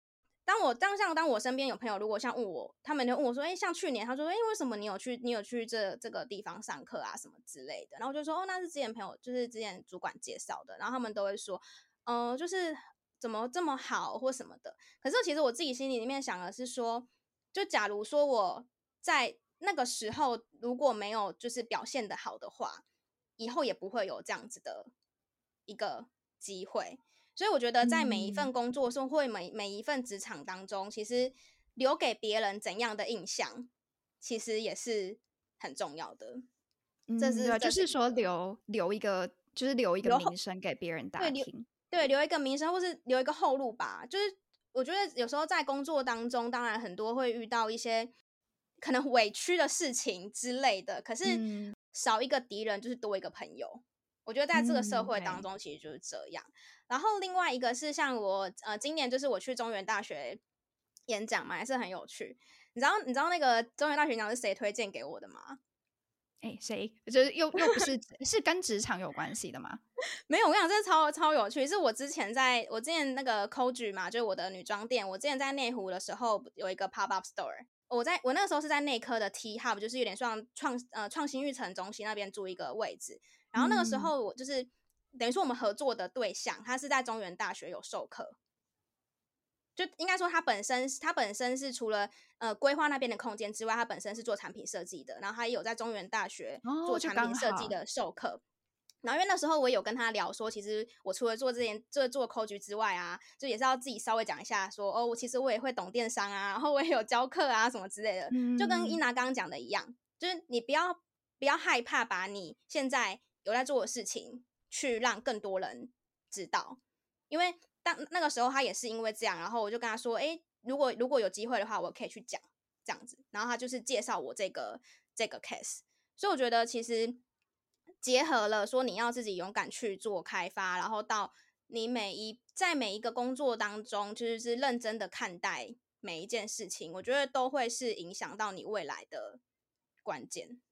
当我当像当我身边有朋友，如果像问我，他们就问我说，哎、像去年，他说，哎、为什么你有去，你有去这这个地方上课啊，什么之类的，然后我就说，哦，那是之前朋友，就是之前主管介绍的，然后他们都会说，嗯、就是怎么这么好或什么的。可是其实我自己心里里面想的是说，就假如说我。在那个时候，如果没有就是表现的好的话，以后也不会有这样子的一个机会。所以我觉得，在每一份工作中，或每每一份职场当中，其实留给别人怎样的印象，其实也是很重要的。这是、嗯、就是说留留一个，就是留一个名声给别人打听，对，对，留一个名声，或是留一个后路吧。就是我觉得有时候在工作当中，当然很多会遇到一些。可能委屈的事情之类的，可是少一个敌人就是多一个朋友。嗯、我觉得在这个社会当中，其实就是这样。嗯、然后另外一个是像我呃，今年就是我去中原大学演讲嘛，还是很有趣。你知道你知道那个中原大学演讲是谁推荐给我的吗？哎，谁？就是又又不是是跟职场有关系的吗？[laughs] 没有，我跟你讲，这超超有趣。是我之前在我之前那个 Coach 嘛，就是我的女装店。我之前在内湖的时候有一个 Pop Up Store。我在我那个时候是在内科的 T Hub，就是有点像创呃创新育成中心那边租一个位置。然后那个时候我就是、嗯、等于说我们合作的对象，他是在中原大学有授课，就应该说他本身他本身是除了呃规划那边的空间之外，他本身是做产品设计的，然后他也有在中原大学做产品设计的授课。哦然后因为那时候我有跟他聊说，其实我除了做这件做做 coach 之外啊，就也是要自己稍微讲一下说，哦，我其实我也会懂电商啊，然后我也有教课啊什么之类的，嗯、就跟伊娜刚刚讲的一样，就是你不要不要害怕把你现在有在做的事情去让更多人知道，因为当那个时候他也是因为这样，然后我就跟他说，哎，如果如果有机会的话，我可以去讲这样子，然后他就是介绍我这个这个 case，所以我觉得其实。结合了说你要自己勇敢去做开发，然后到你每一在每一个工作当中，就是是认真的看待每一件事情，我觉得都会是影响到你未来的关键。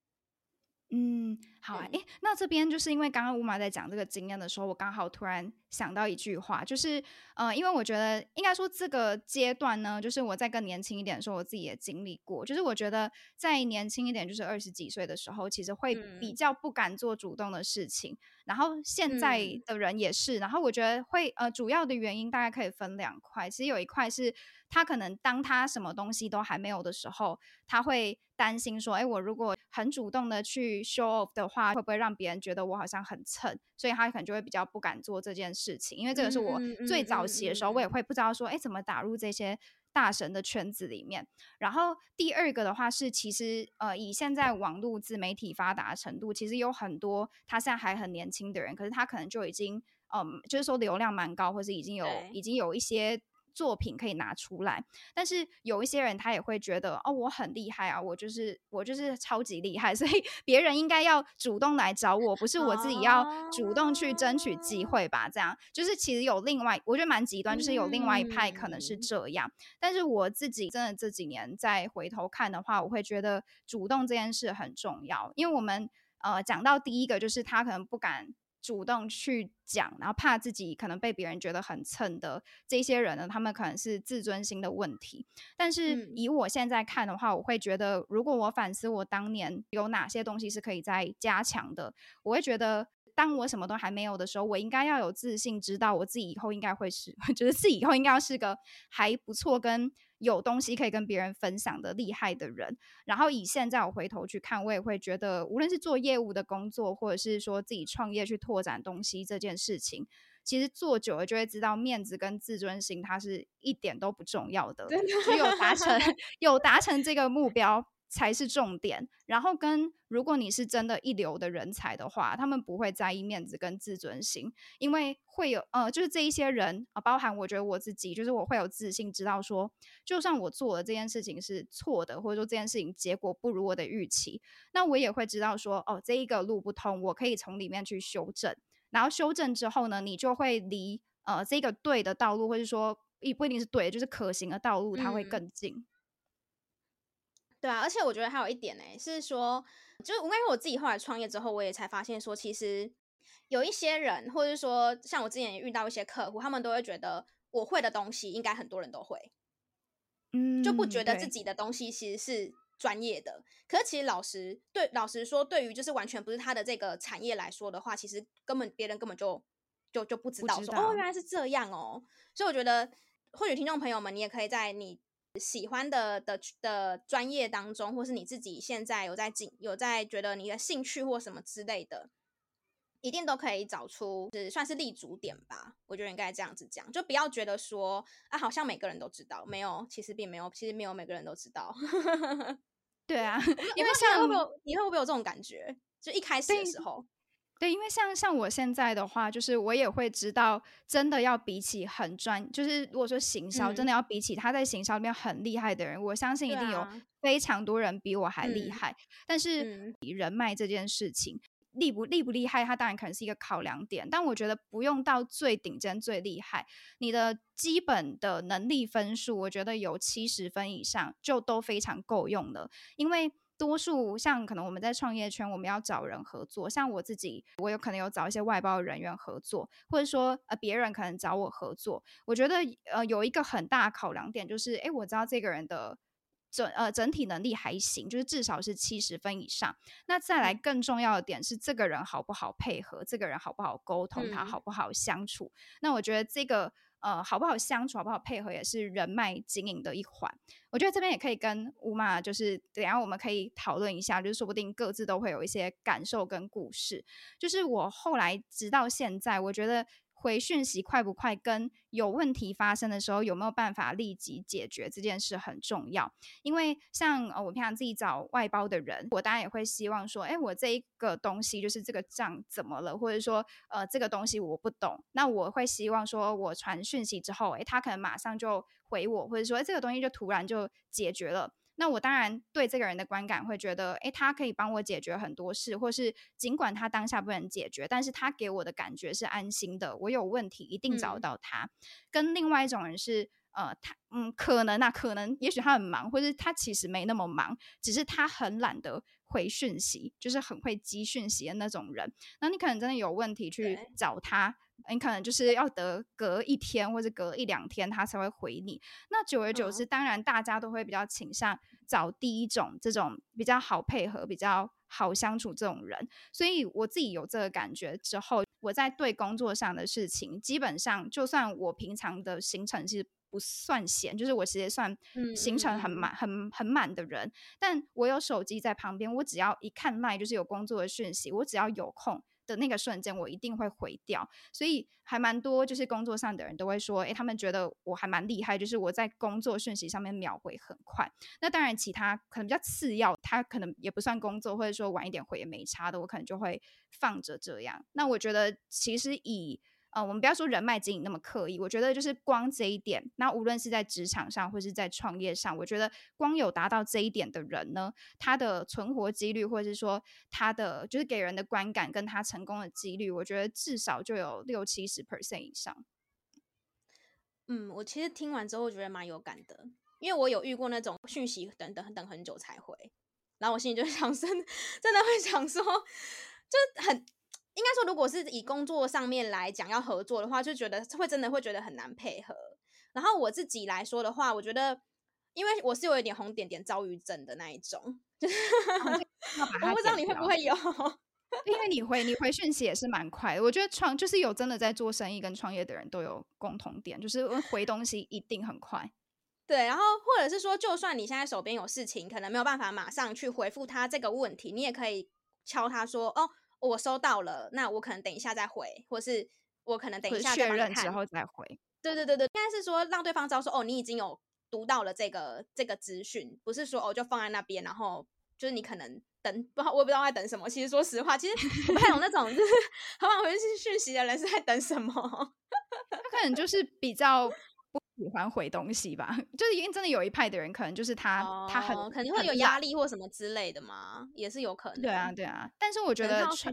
嗯，好啊，诶，那这边就是因为刚刚乌马在讲这个经验的时候，我刚好突然想到一句话，就是，呃，因为我觉得应该说这个阶段呢，就是我在更年轻一点的时候，我自己也经历过，就是我觉得在年轻一点，就是二十几岁的时候，其实会比较不敢做主动的事情，嗯、然后现在的人也是，然后我觉得会，呃，主要的原因大概可以分两块，其实有一块是。他可能当他什么东西都还没有的时候，他会担心说：“哎，我如果很主动的去 show off 的话，会不会让别人觉得我好像很蹭？”所以他可能就会比较不敢做这件事情。因为这个是我最早期的时候，我也会不知道说：“哎，怎么打入这些大神的圈子里面？”然后第二个的话是，其实呃，以现在网络自媒体发达的程度，其实有很多他现在还很年轻的人，可是他可能就已经嗯，就是说流量蛮高，或是已经有已经有一些。作品可以拿出来，但是有一些人他也会觉得哦，我很厉害啊，我就是我就是超级厉害，所以 [laughs] 别人应该要主动来找我，不是我自己要主动去争取机会吧？这样。就是其实有另外，我觉得蛮极端，就是有另外一派可能是这样，但是我自己真的这几年再回头看的话，我会觉得主动这件事很重要，因为我们呃讲到第一个就是他可能不敢。主动去讲，然后怕自己可能被别人觉得很蹭的这些人呢，他们可能是自尊心的问题。但是以我现在看的话，我会觉得，如果我反思我当年有哪些东西是可以再加强的，我会觉得，当我什么都还没有的时候，我应该要有自信，知道我自己以后应该会是，觉 [laughs] 得自己以后应该要是个还不错跟。有东西可以跟别人分享的厉害的人，然后以现在我回头去看，我也会觉得，无论是做业务的工作，或者是说自己创业去拓展东西这件事情，其实做久了就会知道，面子跟自尊心它是一点都不重要的，只有达成 [laughs] 有达成这个目标。才是重点，然后跟如果你是真的一流的人才的话，他们不会在意面子跟自尊心，因为会有呃，就是这一些人啊，包含我觉得我自己，就是我会有自信，知道说，就算我做了这件事情是错的，或者说这件事情结果不如我的预期，那我也会知道说，哦，这一个路不通，我可以从里面去修正，然后修正之后呢，你就会离呃这个对的道路，或者说也不一定是对，就是可行的道路，它会更近。嗯对啊，而且我觉得还有一点呢，是说，就是我因为我自己后来创业之后，我也才发现说，其实有一些人，或者是说，像我之前也遇到一些客户，他们都会觉得我会的东西应该很多人都会，嗯，就不觉得自己的东西其实是专业的。可是其实老实对老实说，对于就是完全不是他的这个产业来说的话，其实根本别人根本就就就不知道说哦，原来是这样哦。所以我觉得，或许听众朋友们，你也可以在你。喜欢的的的专业当中，或是你自己现在有在进有在觉得你的兴趣或什么之类的，一定都可以找出，是算是立足点吧。我觉得应该这样子讲，就不要觉得说啊，好像每个人都知道，没有，其实并没有，其实没有每个人都知道。对啊，[laughs] 因为像会不会有，你会不会有这种感觉？就一开始的时候。对，因为像像我现在的话，就是我也会知道，真的要比起很专，就是如果说行销，嗯、真的要比起他在行销里面很厉害的人，我相信一定有非常多人比我还厉害。嗯、但是以人脉这件事情，厉不厉不厉害，他当然可能是一个考量点，但我觉得不用到最顶尖最厉害，你的基本的能力分数，我觉得有七十分以上就都非常够用了，因为。多数像可能我们在创业圈，我们要找人合作。像我自己，我有可能有找一些外包人员合作，或者说呃别人可能找我合作。我觉得呃有一个很大的考量点就是，诶，我知道这个人的整呃整体能力还行，就是至少是七十分以上。那再来更重要的点是，这个人好不好配合，这个人好不好沟通，他好不好相处。嗯。那我觉得这个。呃，好不好相处，好不好配合，也是人脉经营的一环。我觉得这边也可以跟乌马，就是等下我们可以讨论一下，就是说不定各自都会有一些感受跟故事。就是我后来直到现在，我觉得。回讯息快不快，跟有问题发生的时候有没有办法立即解决这件事很重要。因为像呃，我平常自己找外包的人，我当然也会希望说，哎，我这一个东西就是这个账怎么了，或者说呃，这个东西我不懂，那我会希望说我传讯息之后，哎，他可能马上就回我，或者说这个东西就突然就解决了。那我当然对这个人的观感会觉得，诶，他可以帮我解决很多事，或是尽管他当下不能解决，但是他给我的感觉是安心的。我有问题一定找到他。嗯、跟另外一种人是，呃，他嗯，可能啊，可能也许他很忙，或是他其实没那么忙，只是他很懒得回讯息，就是很会积讯息的那种人。那你可能真的有问题去找他。你可能就是要得隔一天或者隔一两天，他才会回你。那久而久之，当然大家都会比较倾向找第一种这种比较好配合、比较好相处这种人。所以我自己有这个感觉之后，我在对工作上的事情，基本上就算我平常的行程其实不算闲，就是我其实算行程很满、很很满的人。但我有手机在旁边，我只要一看 LINE，就是有工作的讯息，我只要有空。的那个瞬间，我一定会回掉，所以还蛮多，就是工作上的人都会说，诶，他们觉得我还蛮厉害，就是我在工作讯息上面秒回很快。那当然，其他可能比较次要，他可能也不算工作，或者说晚一点回也没差的，我可能就会放着这样。那我觉得，其实以呃，我们不要说人脉经营那么刻意，我觉得就是光这一点，那无论是在职场上或是在创业上，我觉得光有达到这一点的人呢，他的存活几率，或者是说他的就是给人的观感跟他成功的几率，我觉得至少就有六七十 percent 以上。嗯，我其实听完之后觉得蛮有感的，因为我有遇过那种讯息等等等很久才回，然后我心里就想说，[laughs] 真的会想说，[laughs] 就很。应该说，如果是以工作上面来讲要合作的话，就觉得会真的会觉得很难配合。然后我自己来说的话，我觉得，因为我是有一点红点点躁郁症的那一种，就是、哦、我不知道你会不会有，因为你回你回讯息也是蛮快的。我觉得创就是有真的在做生意跟创业的人都有共同点，就是回东西一定很快。对，然后或者是说，就算你现在手边有事情，可能没有办法马上去回复他这个问题，你也可以敲他说哦。我收到了，那我可能等一下再回，或是我可能等一下确认之后再回。对对对对，应该是说让对方知道说，哦，你已经有读到了这个这个资讯，不是说哦就放在那边，然后就是你可能等，不，我也不知道在等什么。其实说实话，其实我不太懂那种就是 [laughs] 很晚回去讯息的人是在等什么，他可能就是比较。喜欢毁东西吧，[laughs] 就是因为真的有一派的人，可能就是他，哦、他很肯定会有压力或什么之类的嘛，也是有可能。对啊，对啊。但是我觉得就是，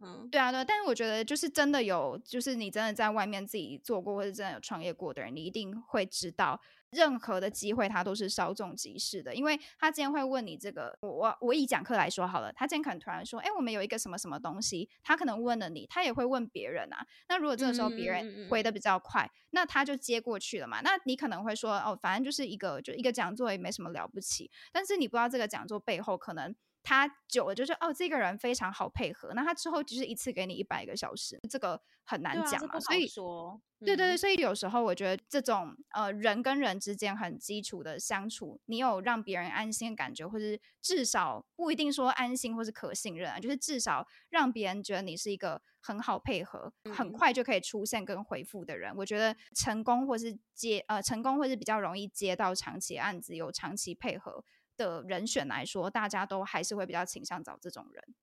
嗯，对啊，对。但是我觉得就是真的有，就是你真的在外面自己做过，或者真的有创业过的人，你一定会知道。任何的机会，他都是稍纵即逝的，因为他今天会问你这个，我我我以讲课来说好了，他今天可能突然说，哎，我们有一个什么什么东西，他可能问了你，他也会问别人啊。那如果这个时候别人回的比较快，嗯嗯嗯，那他就接过去了嘛。那你可能会说，哦，反正就是一个就一个讲座，也没什么了不起。但是你不知道这个讲座背后可能。他久了就是哦，这个人非常好配合。那他之后就是一次给你一百个小时，这个很难讲嘛。啊、所以说，嗯、对对对，所以有时候我觉得这种呃人跟人之间很基础的相处，你有让别人安心的感觉，或是至少不一定说安心或是可信任啊，就是至少让别人觉得你是一个很好配合、嗯、很快就可以出现跟回复的人。我觉得成功或是接呃成功或是比较容易接到长期案子，有长期配合的人选来说，大家都还是会比较倾向找这种人。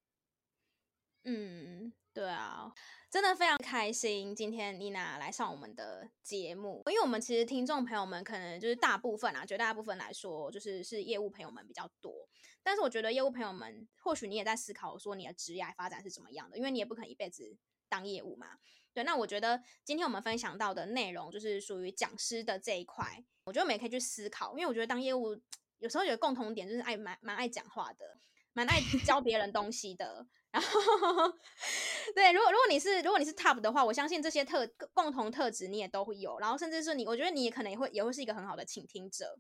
嗯，对啊，真的非常开心，今天妮娜来上我们的节目，因为我们其实听众朋友们可能就是大部分啊，绝大部分来说就是是业务朋友们比较多。但是我觉得业务朋友们，或许你也在思考说你的职业发展是怎么样的，因为你也不可能一辈子当业务嘛。对，那我觉得今天我们分享到的内容就是属于讲师的这一块，我觉得我们也可以去思考，因为我觉得当业务。有时候有共同点，就是爱蛮蛮爱讲话的，蛮爱教别人东西的。然后，[laughs] 对，如果如果你是如果你是 top 的话，我相信这些特共同特质你也都会有。然后，甚至是你，我觉得你也可能也会也会是一个很好的倾听者。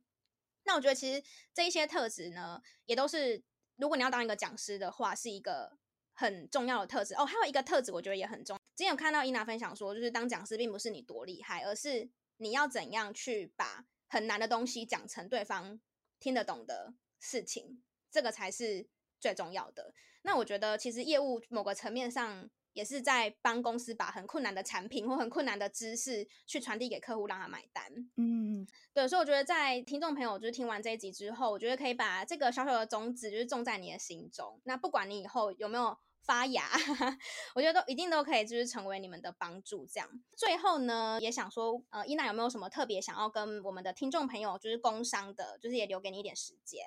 那我觉得其实这一些特质呢，也都是如果你要当一个讲师的话，是一个很重要的特质。哦，还有一个特质，我觉得也很重今天有看到伊娜分享说，就是当讲师并不是你多厉害，而是你要怎样去把很难的东西讲成对方听得懂的事情，这个才是最重要的。那我觉得，其实业务某个层面上也是在帮公司把很困难的产品或很困难的知识去传递给客户，让他买单。嗯，对。所以我觉得，在听众朋友就是听完这一集之后，我觉得可以把这个小小的种子就是种在你的心中。那不管你以后有没有发芽，[laughs] 我觉得都一定都可以，就是成为你们的帮助。这样，最后呢，也想说，呃，伊娜有没有什么特别想要跟我们的听众朋友，就是工商的，就是也留给你一点时间。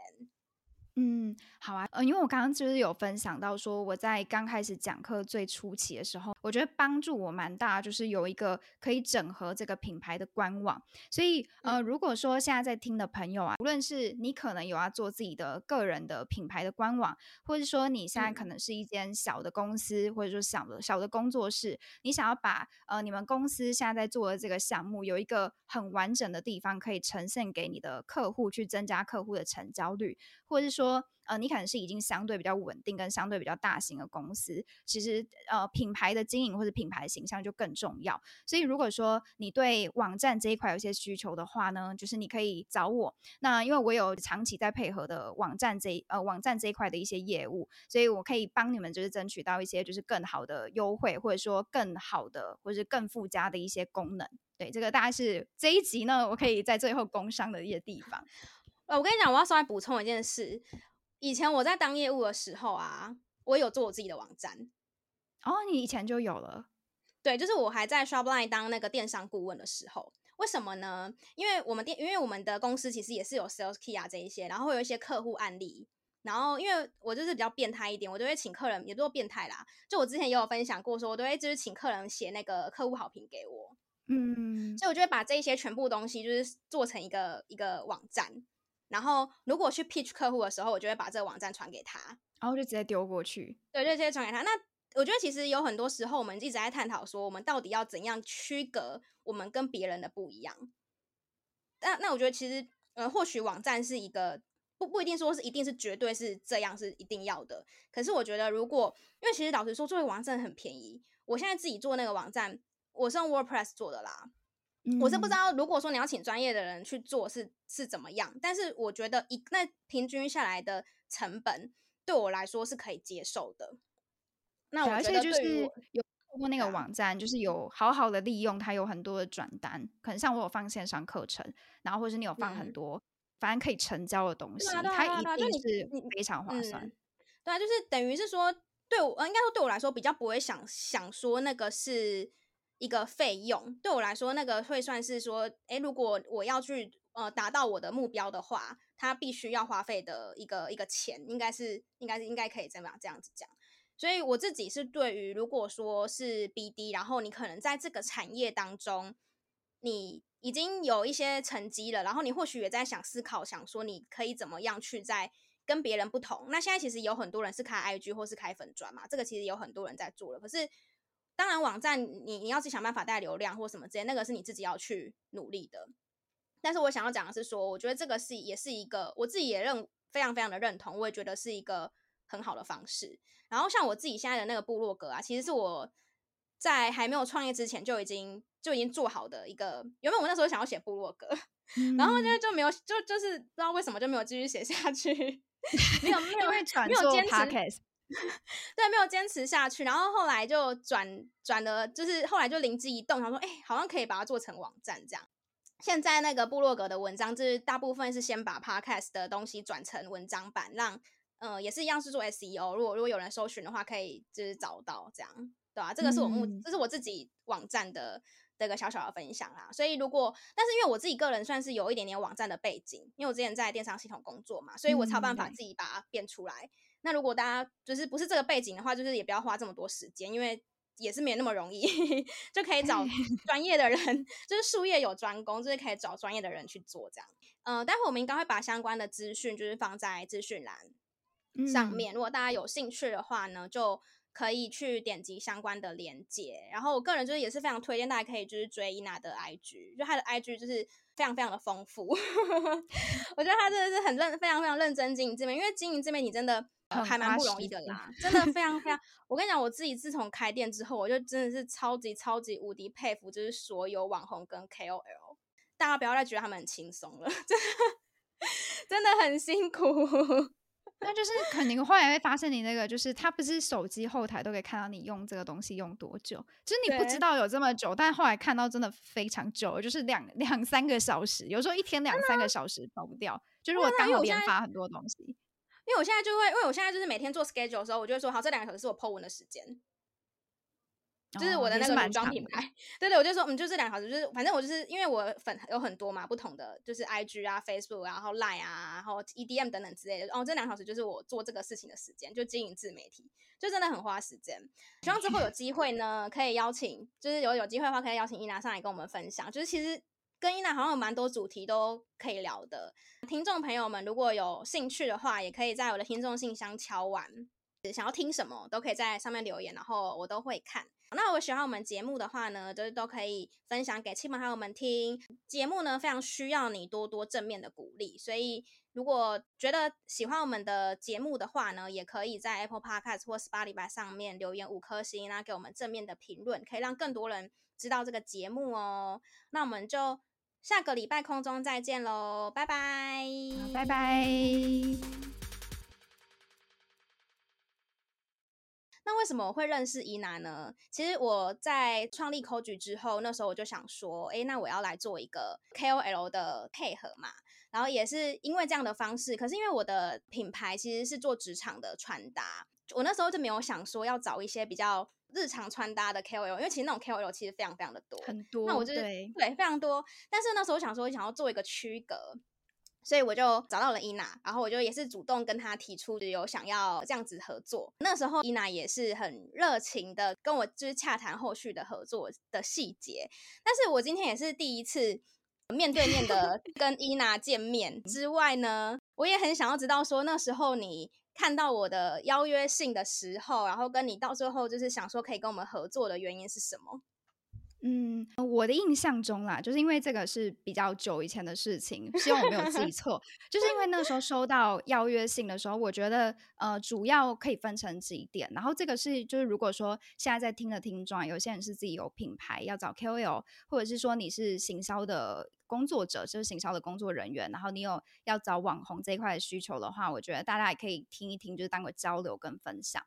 嗯，好啊，呃，因为我刚刚就是有分享到说，我在刚开始讲课最初期的时候，我觉得帮助我蛮大，就是有一个可以整合这个品牌的官网。所以，呃，如果说现在在听的朋友啊，无论是你可能有要做自己的个人的品牌的官网，或者说你现在可能是一间小的公司，或者说小的小的工作室，你想要把呃你们公司现在在做的这个项目有一个很完整的地方可以呈现给你的客户，去增加客户的成交率，或者是说。说呃，你可能是已经相对比较稳定跟相对比较大型的公司，其实呃品牌的经营或者品牌形象就更重要。所以如果说你对网站这一块有些需求的话呢，就是你可以找我。那因为我有长期在配合的网站这呃网站这一块的一些业务，所以我可以帮你们就是争取到一些就是更好的优惠，或者说更好的或者是更附加的一些功能。对，这个大概是这一集呢，我可以在最后工商的一些地方。呃，我跟你讲，我要稍微补充一件事。以前我在当业务的时候啊，我有做我自己的网站。哦，你以前就有了？对，就是我还在 Shopline 当那个电商顾问的时候。为什么呢？因为我们店，因为我们的公司其实也是有 Sales Key 啊这一些，然后会有一些客户案例。然后因为我就是比较变态一点，我都会请客人，也不说变态啦。就我之前也有分享过，说我都会就是请客人写那个客户好评给我。嗯，所以我就会把这一些全部东西就是做成一个一个网站。然后，如果去 pitch 客户的时候，我就会把这个网站传给他，然后就直接丢过去。对，就直接传给他。那我觉得其实有很多时候，我们一直在探讨说，我们到底要怎样区隔我们跟别人的不一样。那那我觉得其实，呃，或许网站是一个不不一定说是一定是绝对是这样是一定要的。可是我觉得，如果因为其实老实说，做一个网站很便宜。我现在自己做那个网站，我是用 WordPress 做的啦。我是不知道，如果说你要请专业的人去做是是怎么样，但是我觉得一那平均下来的成本对我来说是可以接受的。那我觉得就是有通过那个网站，就是有好好的利用它，有很多的转单，可能像我有放线上课程，然后或是你有放很多，嗯、反正可以成交的东西，它一定是非常划算。嗯、对啊，就是等于是说，对我应该说对我来说比较不会想想说那个是。一个费用对我来说，那个会算是说，诶，如果我要去呃达到我的目标的话，它必须要花费的一个一个钱，应该是应该是应该可以这样这样子讲。所以我自己是对于如果说是 BD，然后你可能在这个产业当中，你已经有一些成绩了，然后你或许也在想思考，想说你可以怎么样去在跟别人不同。那现在其实有很多人是开 IG 或是开粉专嘛，这个其实有很多人在做了，可是。当然，网站你你要去想办法带流量或什么之类，那个是你自己要去努力的。但是我想要讲的是说，我觉得这个是也是一个我自己也认非常非常的认同，我也觉得是一个很好的方式。然后像我自己现在的那个部落格啊，其实是我在还没有创业之前就已经就已经做好的一个。原本我那时候想要写部落格，[laughs] 嗯、然后就就没有就就是不知道为什么就没有继续写下去，[laughs] 没有没有没有坚持。[laughs] 对，没有坚持下去，然后后来就转转了，就是后来就灵机一动，想说：“哎，好像可以把它做成网站这样。”现在那个部落格的文章，就是大部分是先把 Podcast 的东西转成文章版，让嗯、呃、也是一样是做 SEO。如果如果有人搜寻的话，可以就是找到这样，对吧、啊？这个是我目，这是我自己网站的这个小小的分享啦。所以如果，但是因为我自己个人算是有一点点网站的背景，因为我之前在电商系统工作嘛，所以我才有办法自己把它变出来。那如果大家就是不是这个背景的话，就是也不要花这么多时间，因为也是没那么容易，[laughs] 就可以找 [laughs] 专业的人，就是术业有专攻，就是可以找专业的人去做这样。嗯、呃，待会我们应该会把相关的资讯就是放在资讯栏上面，嗯、如果大家有兴趣的话呢，就可以去点击相关的链接。然后我个人就是也是非常推荐大家可以就是追伊娜的 IG，就她的 IG 就是非常非常的丰富，[laughs] 我觉得她真的是很认非常非常认真经营这边，因为经营这边你真的。还蛮不容易的啦，[laughs] 真的非常非常。我跟你讲，我自己自从开店之后，我就真的是超级超级无敌佩服，就是所有网红跟 KOL，大家不要再觉得他们很轻松了，真的真的很辛苦。[laughs] 那就是可能后来会发现你那个，就是他不是手机后台都可以看到你用这个东西用多久，就是你不知道有这么久，但后来看到真的非常久，就是两两三个小时，有时候一天两三个小时跑不掉。就如果刚好连发很多东西。因因为我现在就会，因为我现在就是每天做 schedule 的时候，我就会说，好，这两个小时是我 po 文的时间。就是我的那个女装品牌，[laughs] 哦、对对，我就说，嗯，就这两个小时，就是反正我就是因为我粉有很多嘛，不同的就是 IG 啊、Facebook，然后 Line 啊，然后 EDM 等等之类的。哦，这两个小时就是我做这个事情的时间，就经营自媒体，就真的很花时间。希望之后有机会呢，可以邀请，就是有有机会的话，可以邀请伊娜上来跟我们分享。就是其实跟伊娜好像有蛮多主题都可以聊的。听众朋友们如果有兴趣的话，也可以在我的听众信箱敲完，想要听什么都可以在上面留言，然后我都会看。那我喜欢我们节目的话呢，就是都可以分享给亲朋好友们听。节目呢非常需要你多多正面的鼓励，所以如果觉得喜欢我们的节目的话呢，也可以在 Apple Podcast 或 Spotify 上面留言五颗星，然后给我们正面的评论，可以让更多人知道这个节目哦。那我们就下个礼拜空中再见喽，拜拜，拜拜。那为什么我会认识伊娜呢？其实我在创立 Coach 之后，那时候我就想说，哎，那我要来做一个 KOL 的配合嘛。然后也是因为这样的方式，可是因为我的品牌其实是做职场的穿搭，我那时候就没有想说要找一些比较日常穿搭的 KOL，因为其实那种 KOL 其实非常非常的多，很多。那我就是对，对非常多，但是那时候我想说，想要做一个区隔。所以我就找到了伊娜，然后我就也是主动跟她提出有想要这样子合作。那时候伊娜也是很热情的跟我就是洽谈后续的合作的细节。但是我今天也是第一次面对面的 [laughs] 跟伊娜见面之外呢，我也很想要知道说那时候你看到我的邀约信的时候，然后跟你到最后就是想说可以跟我们合作的原因是什么？嗯，我的印象中啦，就是因为这个是比较久以前的事情，希望我没有记 [laughs] 错。就是因为那时候收到邀约信的时候，我觉得呃，主要可以分成几点。然后这个是就是如果说现在在听的听众，有些人是自己有品牌要找 KOL，或者是说你是行销的工作者，就是行销的工作人员，然后你有要找网红这一块的需求的话，我觉得大家也可以听一听，就是当个交流跟分享。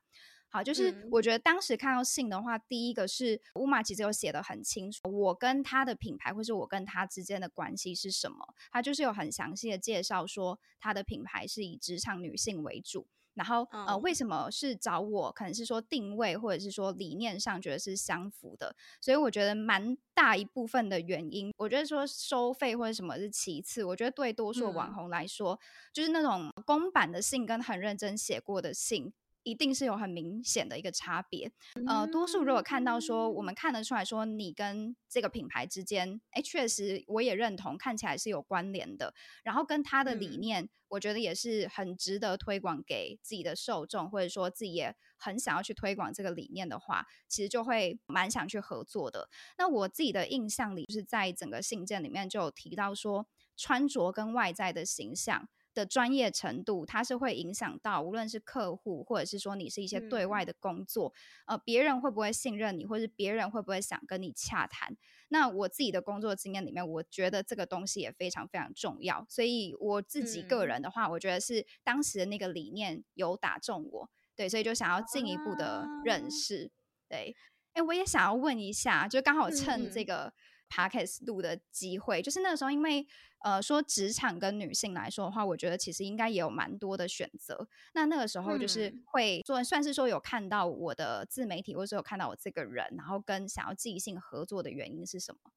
好，就是我觉得当时看到信的话，嗯、第一个是乌马其实有写的很清楚，我跟他的品牌或是我跟他之间的关系是什么，他就是有很详细的介绍说他的品牌是以职场女性为主，然后、嗯、呃为什么是找我，可能是说定位或者是说理念上觉得是相符的，所以我觉得蛮大一部分的原因，我觉得说收费或者什么是其次，我觉得对多数网红来说，嗯、就是那种公版的信跟很认真写过的信。一定是有很明显的一个差别，呃，多数如果看到说，我们看得出来说，你跟这个品牌之间，哎，确实我也认同，看起来是有关联的。然后跟他的理念，我觉得也是很值得推广给自己的受众，或者说自己也很想要去推广这个理念的话，其实就会蛮想去合作的。那我自己的印象里，就是在整个信件里面就有提到说，穿着跟外在的形象。的专业程度，它是会影响到，无论是客户，或者是说你是一些对外的工作，嗯、呃，别人会不会信任你，或是别人会不会想跟你洽谈？那我自己的工作经验里面，我觉得这个东西也非常非常重要。所以我自己个人的话，嗯、我觉得是当时的那个理念有打中我，对，所以就想要进一步的认识。啊、对，哎，我也想要问一下，就刚好趁这个 podcast 录的机会，嗯、就是那个时候因为。呃，说职场跟女性来说的话，我觉得其实应该也有蛮多的选择。那那个时候就是会做，算是说有看到我的自媒体，或者是有看到我这个人，然后跟想要即兴合作的原因是什么？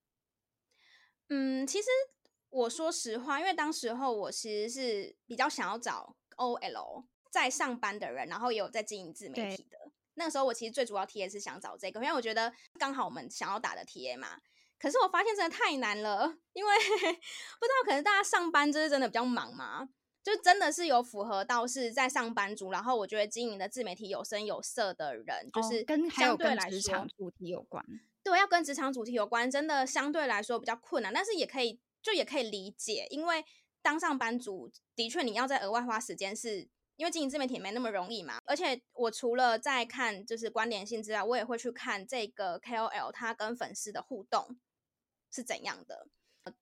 嗯，其实我说实话，因为当时候我其实是比较想要找 OL 在上班的人，然后也有在经营自媒体的。那个时候我其实最主要 TA 是想找这个，因为我觉得刚好我们想要打的 TA 嘛。可是我发现真的太难了，因为 [laughs] 不知道可能大家上班就是真的比较忙嘛，就真的是有符合到是在上班族，然后我觉得经营的自媒体有声有色的人，就是跟相对来说职场主题有关，对，要跟职场主题有关，真的相对来说比较困难，但是也可以就也可以理解，因为当上班族的确你要再额外花时间是，是因为经营自媒体没那么容易嘛，而且我除了在看就是关联性之外，我也会去看这个 KOL 他跟粉丝的互动。是怎样的？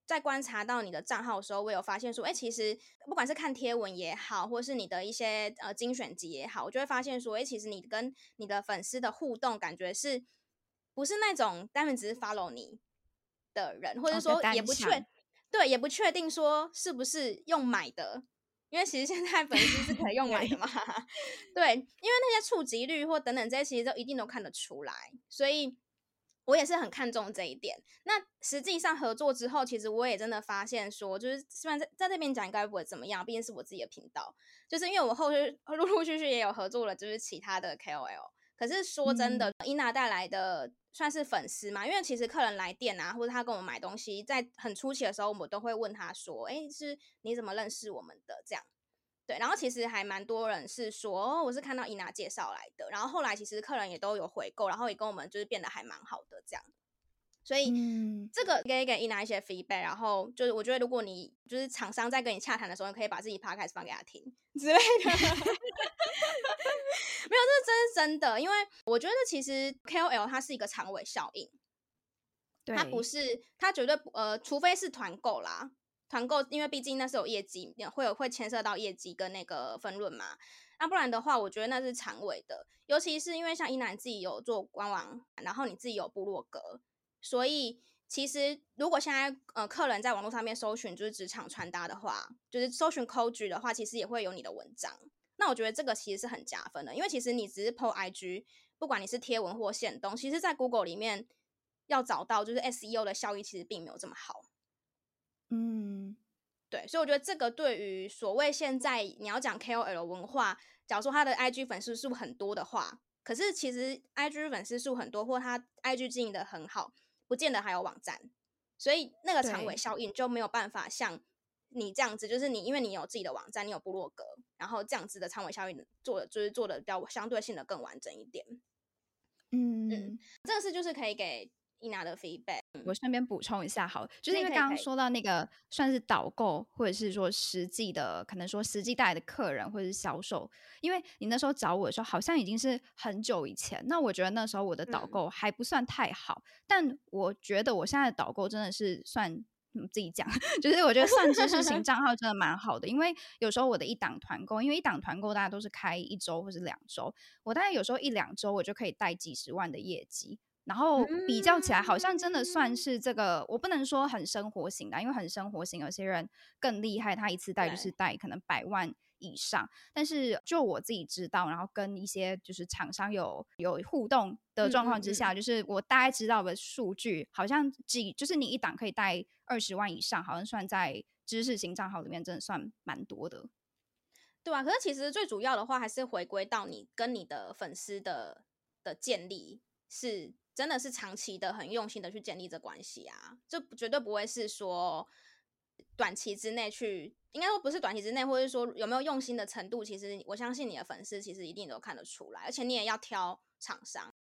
在观察到你的账号的时候，我有发现说，哎、欸，其实不管是看贴文也好，或是你的一些呃精选集也好，我就会发现说，哎、欸，其实你跟你的粉丝的互动，感觉是不是那种单纯只是 follow 你的人，或者说也不确、对，也不确定说是不是用买的因为其实现在粉丝是可以用买的嘛。[laughs] 对，因为那些触及率或等等这些，其实都一定都看得出来，所以。我也是很看重这一点。那实际上合作之后，其实我也真的发现说，就是虽然在在这边讲应该不会怎么样，毕竟是我自己的频道。就是因为我后续 [laughs] 陆陆续续也有合作了，就是其他的 KOL。可是说真的，伊娜带来的算是粉丝嘛？因为其实客人来店啊，或者他跟我买东西，在很初期的时候，我们都会问他说：“哎，是你怎么认识我们的？”这样。对，然后其实还蛮多人是说，哦，我是看到伊娜介绍来的，然后后来其实客人也都有回购，然后也跟我们就是变得还蛮好的这样，所以、嗯、这个可以给伊娜一些 feedback，然后就是我觉得如果你就是厂商在跟你洽谈的时候，你可以把自己 podcast 放给他听之类的，[laughs] 没有，这是真是真的，因为我觉得其实 KOL 它是一个长尾效应，对，它不是，它绝对呃，除非是团购啦。团购，因为毕竟那是有业绩，会有会牵涉到业绩跟那个分润嘛。那不然的话，我觉得那是长尾的。尤其是因为像一楠自己有做官网，然后你自己有部落格，所以其实如果现在呃客人在网络上面搜寻就是职场穿搭的话，就是搜寻 c o g 的话，其实也会有你的文章。那我觉得这个其实是很加分的，因为其实你只是 PO IG，不管你是贴文或限动，其实在 Google 里面要找到就是 SEO 的效益，其实并没有这么好。嗯，对，所以我觉得这个对于所谓现在你要讲 KOL 文化，假如说他的 IG 粉丝数很多的话，可是其实 IG 粉丝数很多，或他 IG 经营的很好，不见得还有网站，所以那个长尾效应就没有办法像你这样子，就是你因为你有自己的网站，你有部落格，然后这样子的长尾效应做的就是做的比较相对性的更完整一点。嗯嗯，这个是就是可以给。伊娜的 feedback，我顺便补充一下，好，就是因为刚刚说到那个算是导购，或者是说实际的，可能说实际带来的客人或者是销售，因为你那时候找我的时候，好像已经是很久以前。那我觉得那时候我的导购还不算太好，嗯、但我觉得我现在的导购真的是算嗯自己讲，[laughs] 就是我觉得算知识型 [laughs] 账号真的蛮好的，因为有时候我的一档团购，因为一档团购大家都是开一周或是两周，我大概有时候一两周我就可以带几十万的业绩。然后比较起来，好像真的算是这个，我不能说很生活型的，因为很生活型，有些人更厉害，他一次带就是带可能百万以上。但是就我自己知道，然后跟一些就是厂商有有互动的状况之下，就是我大概知道的数据，好像几就是你一档可以带二十万以上，好像算在知识型账号里面，真的算蛮多的。对啊，可是其实最主要的话，还是回归到你跟你的粉丝的的建立是。真的是长期的、很用心的去建立这关系啊，这绝对不会是说短期之内去，应该说不是短期之内，或者说有没有用心的程度，其实我相信你的粉丝其实一定都看得出来，而且你也要挑厂商。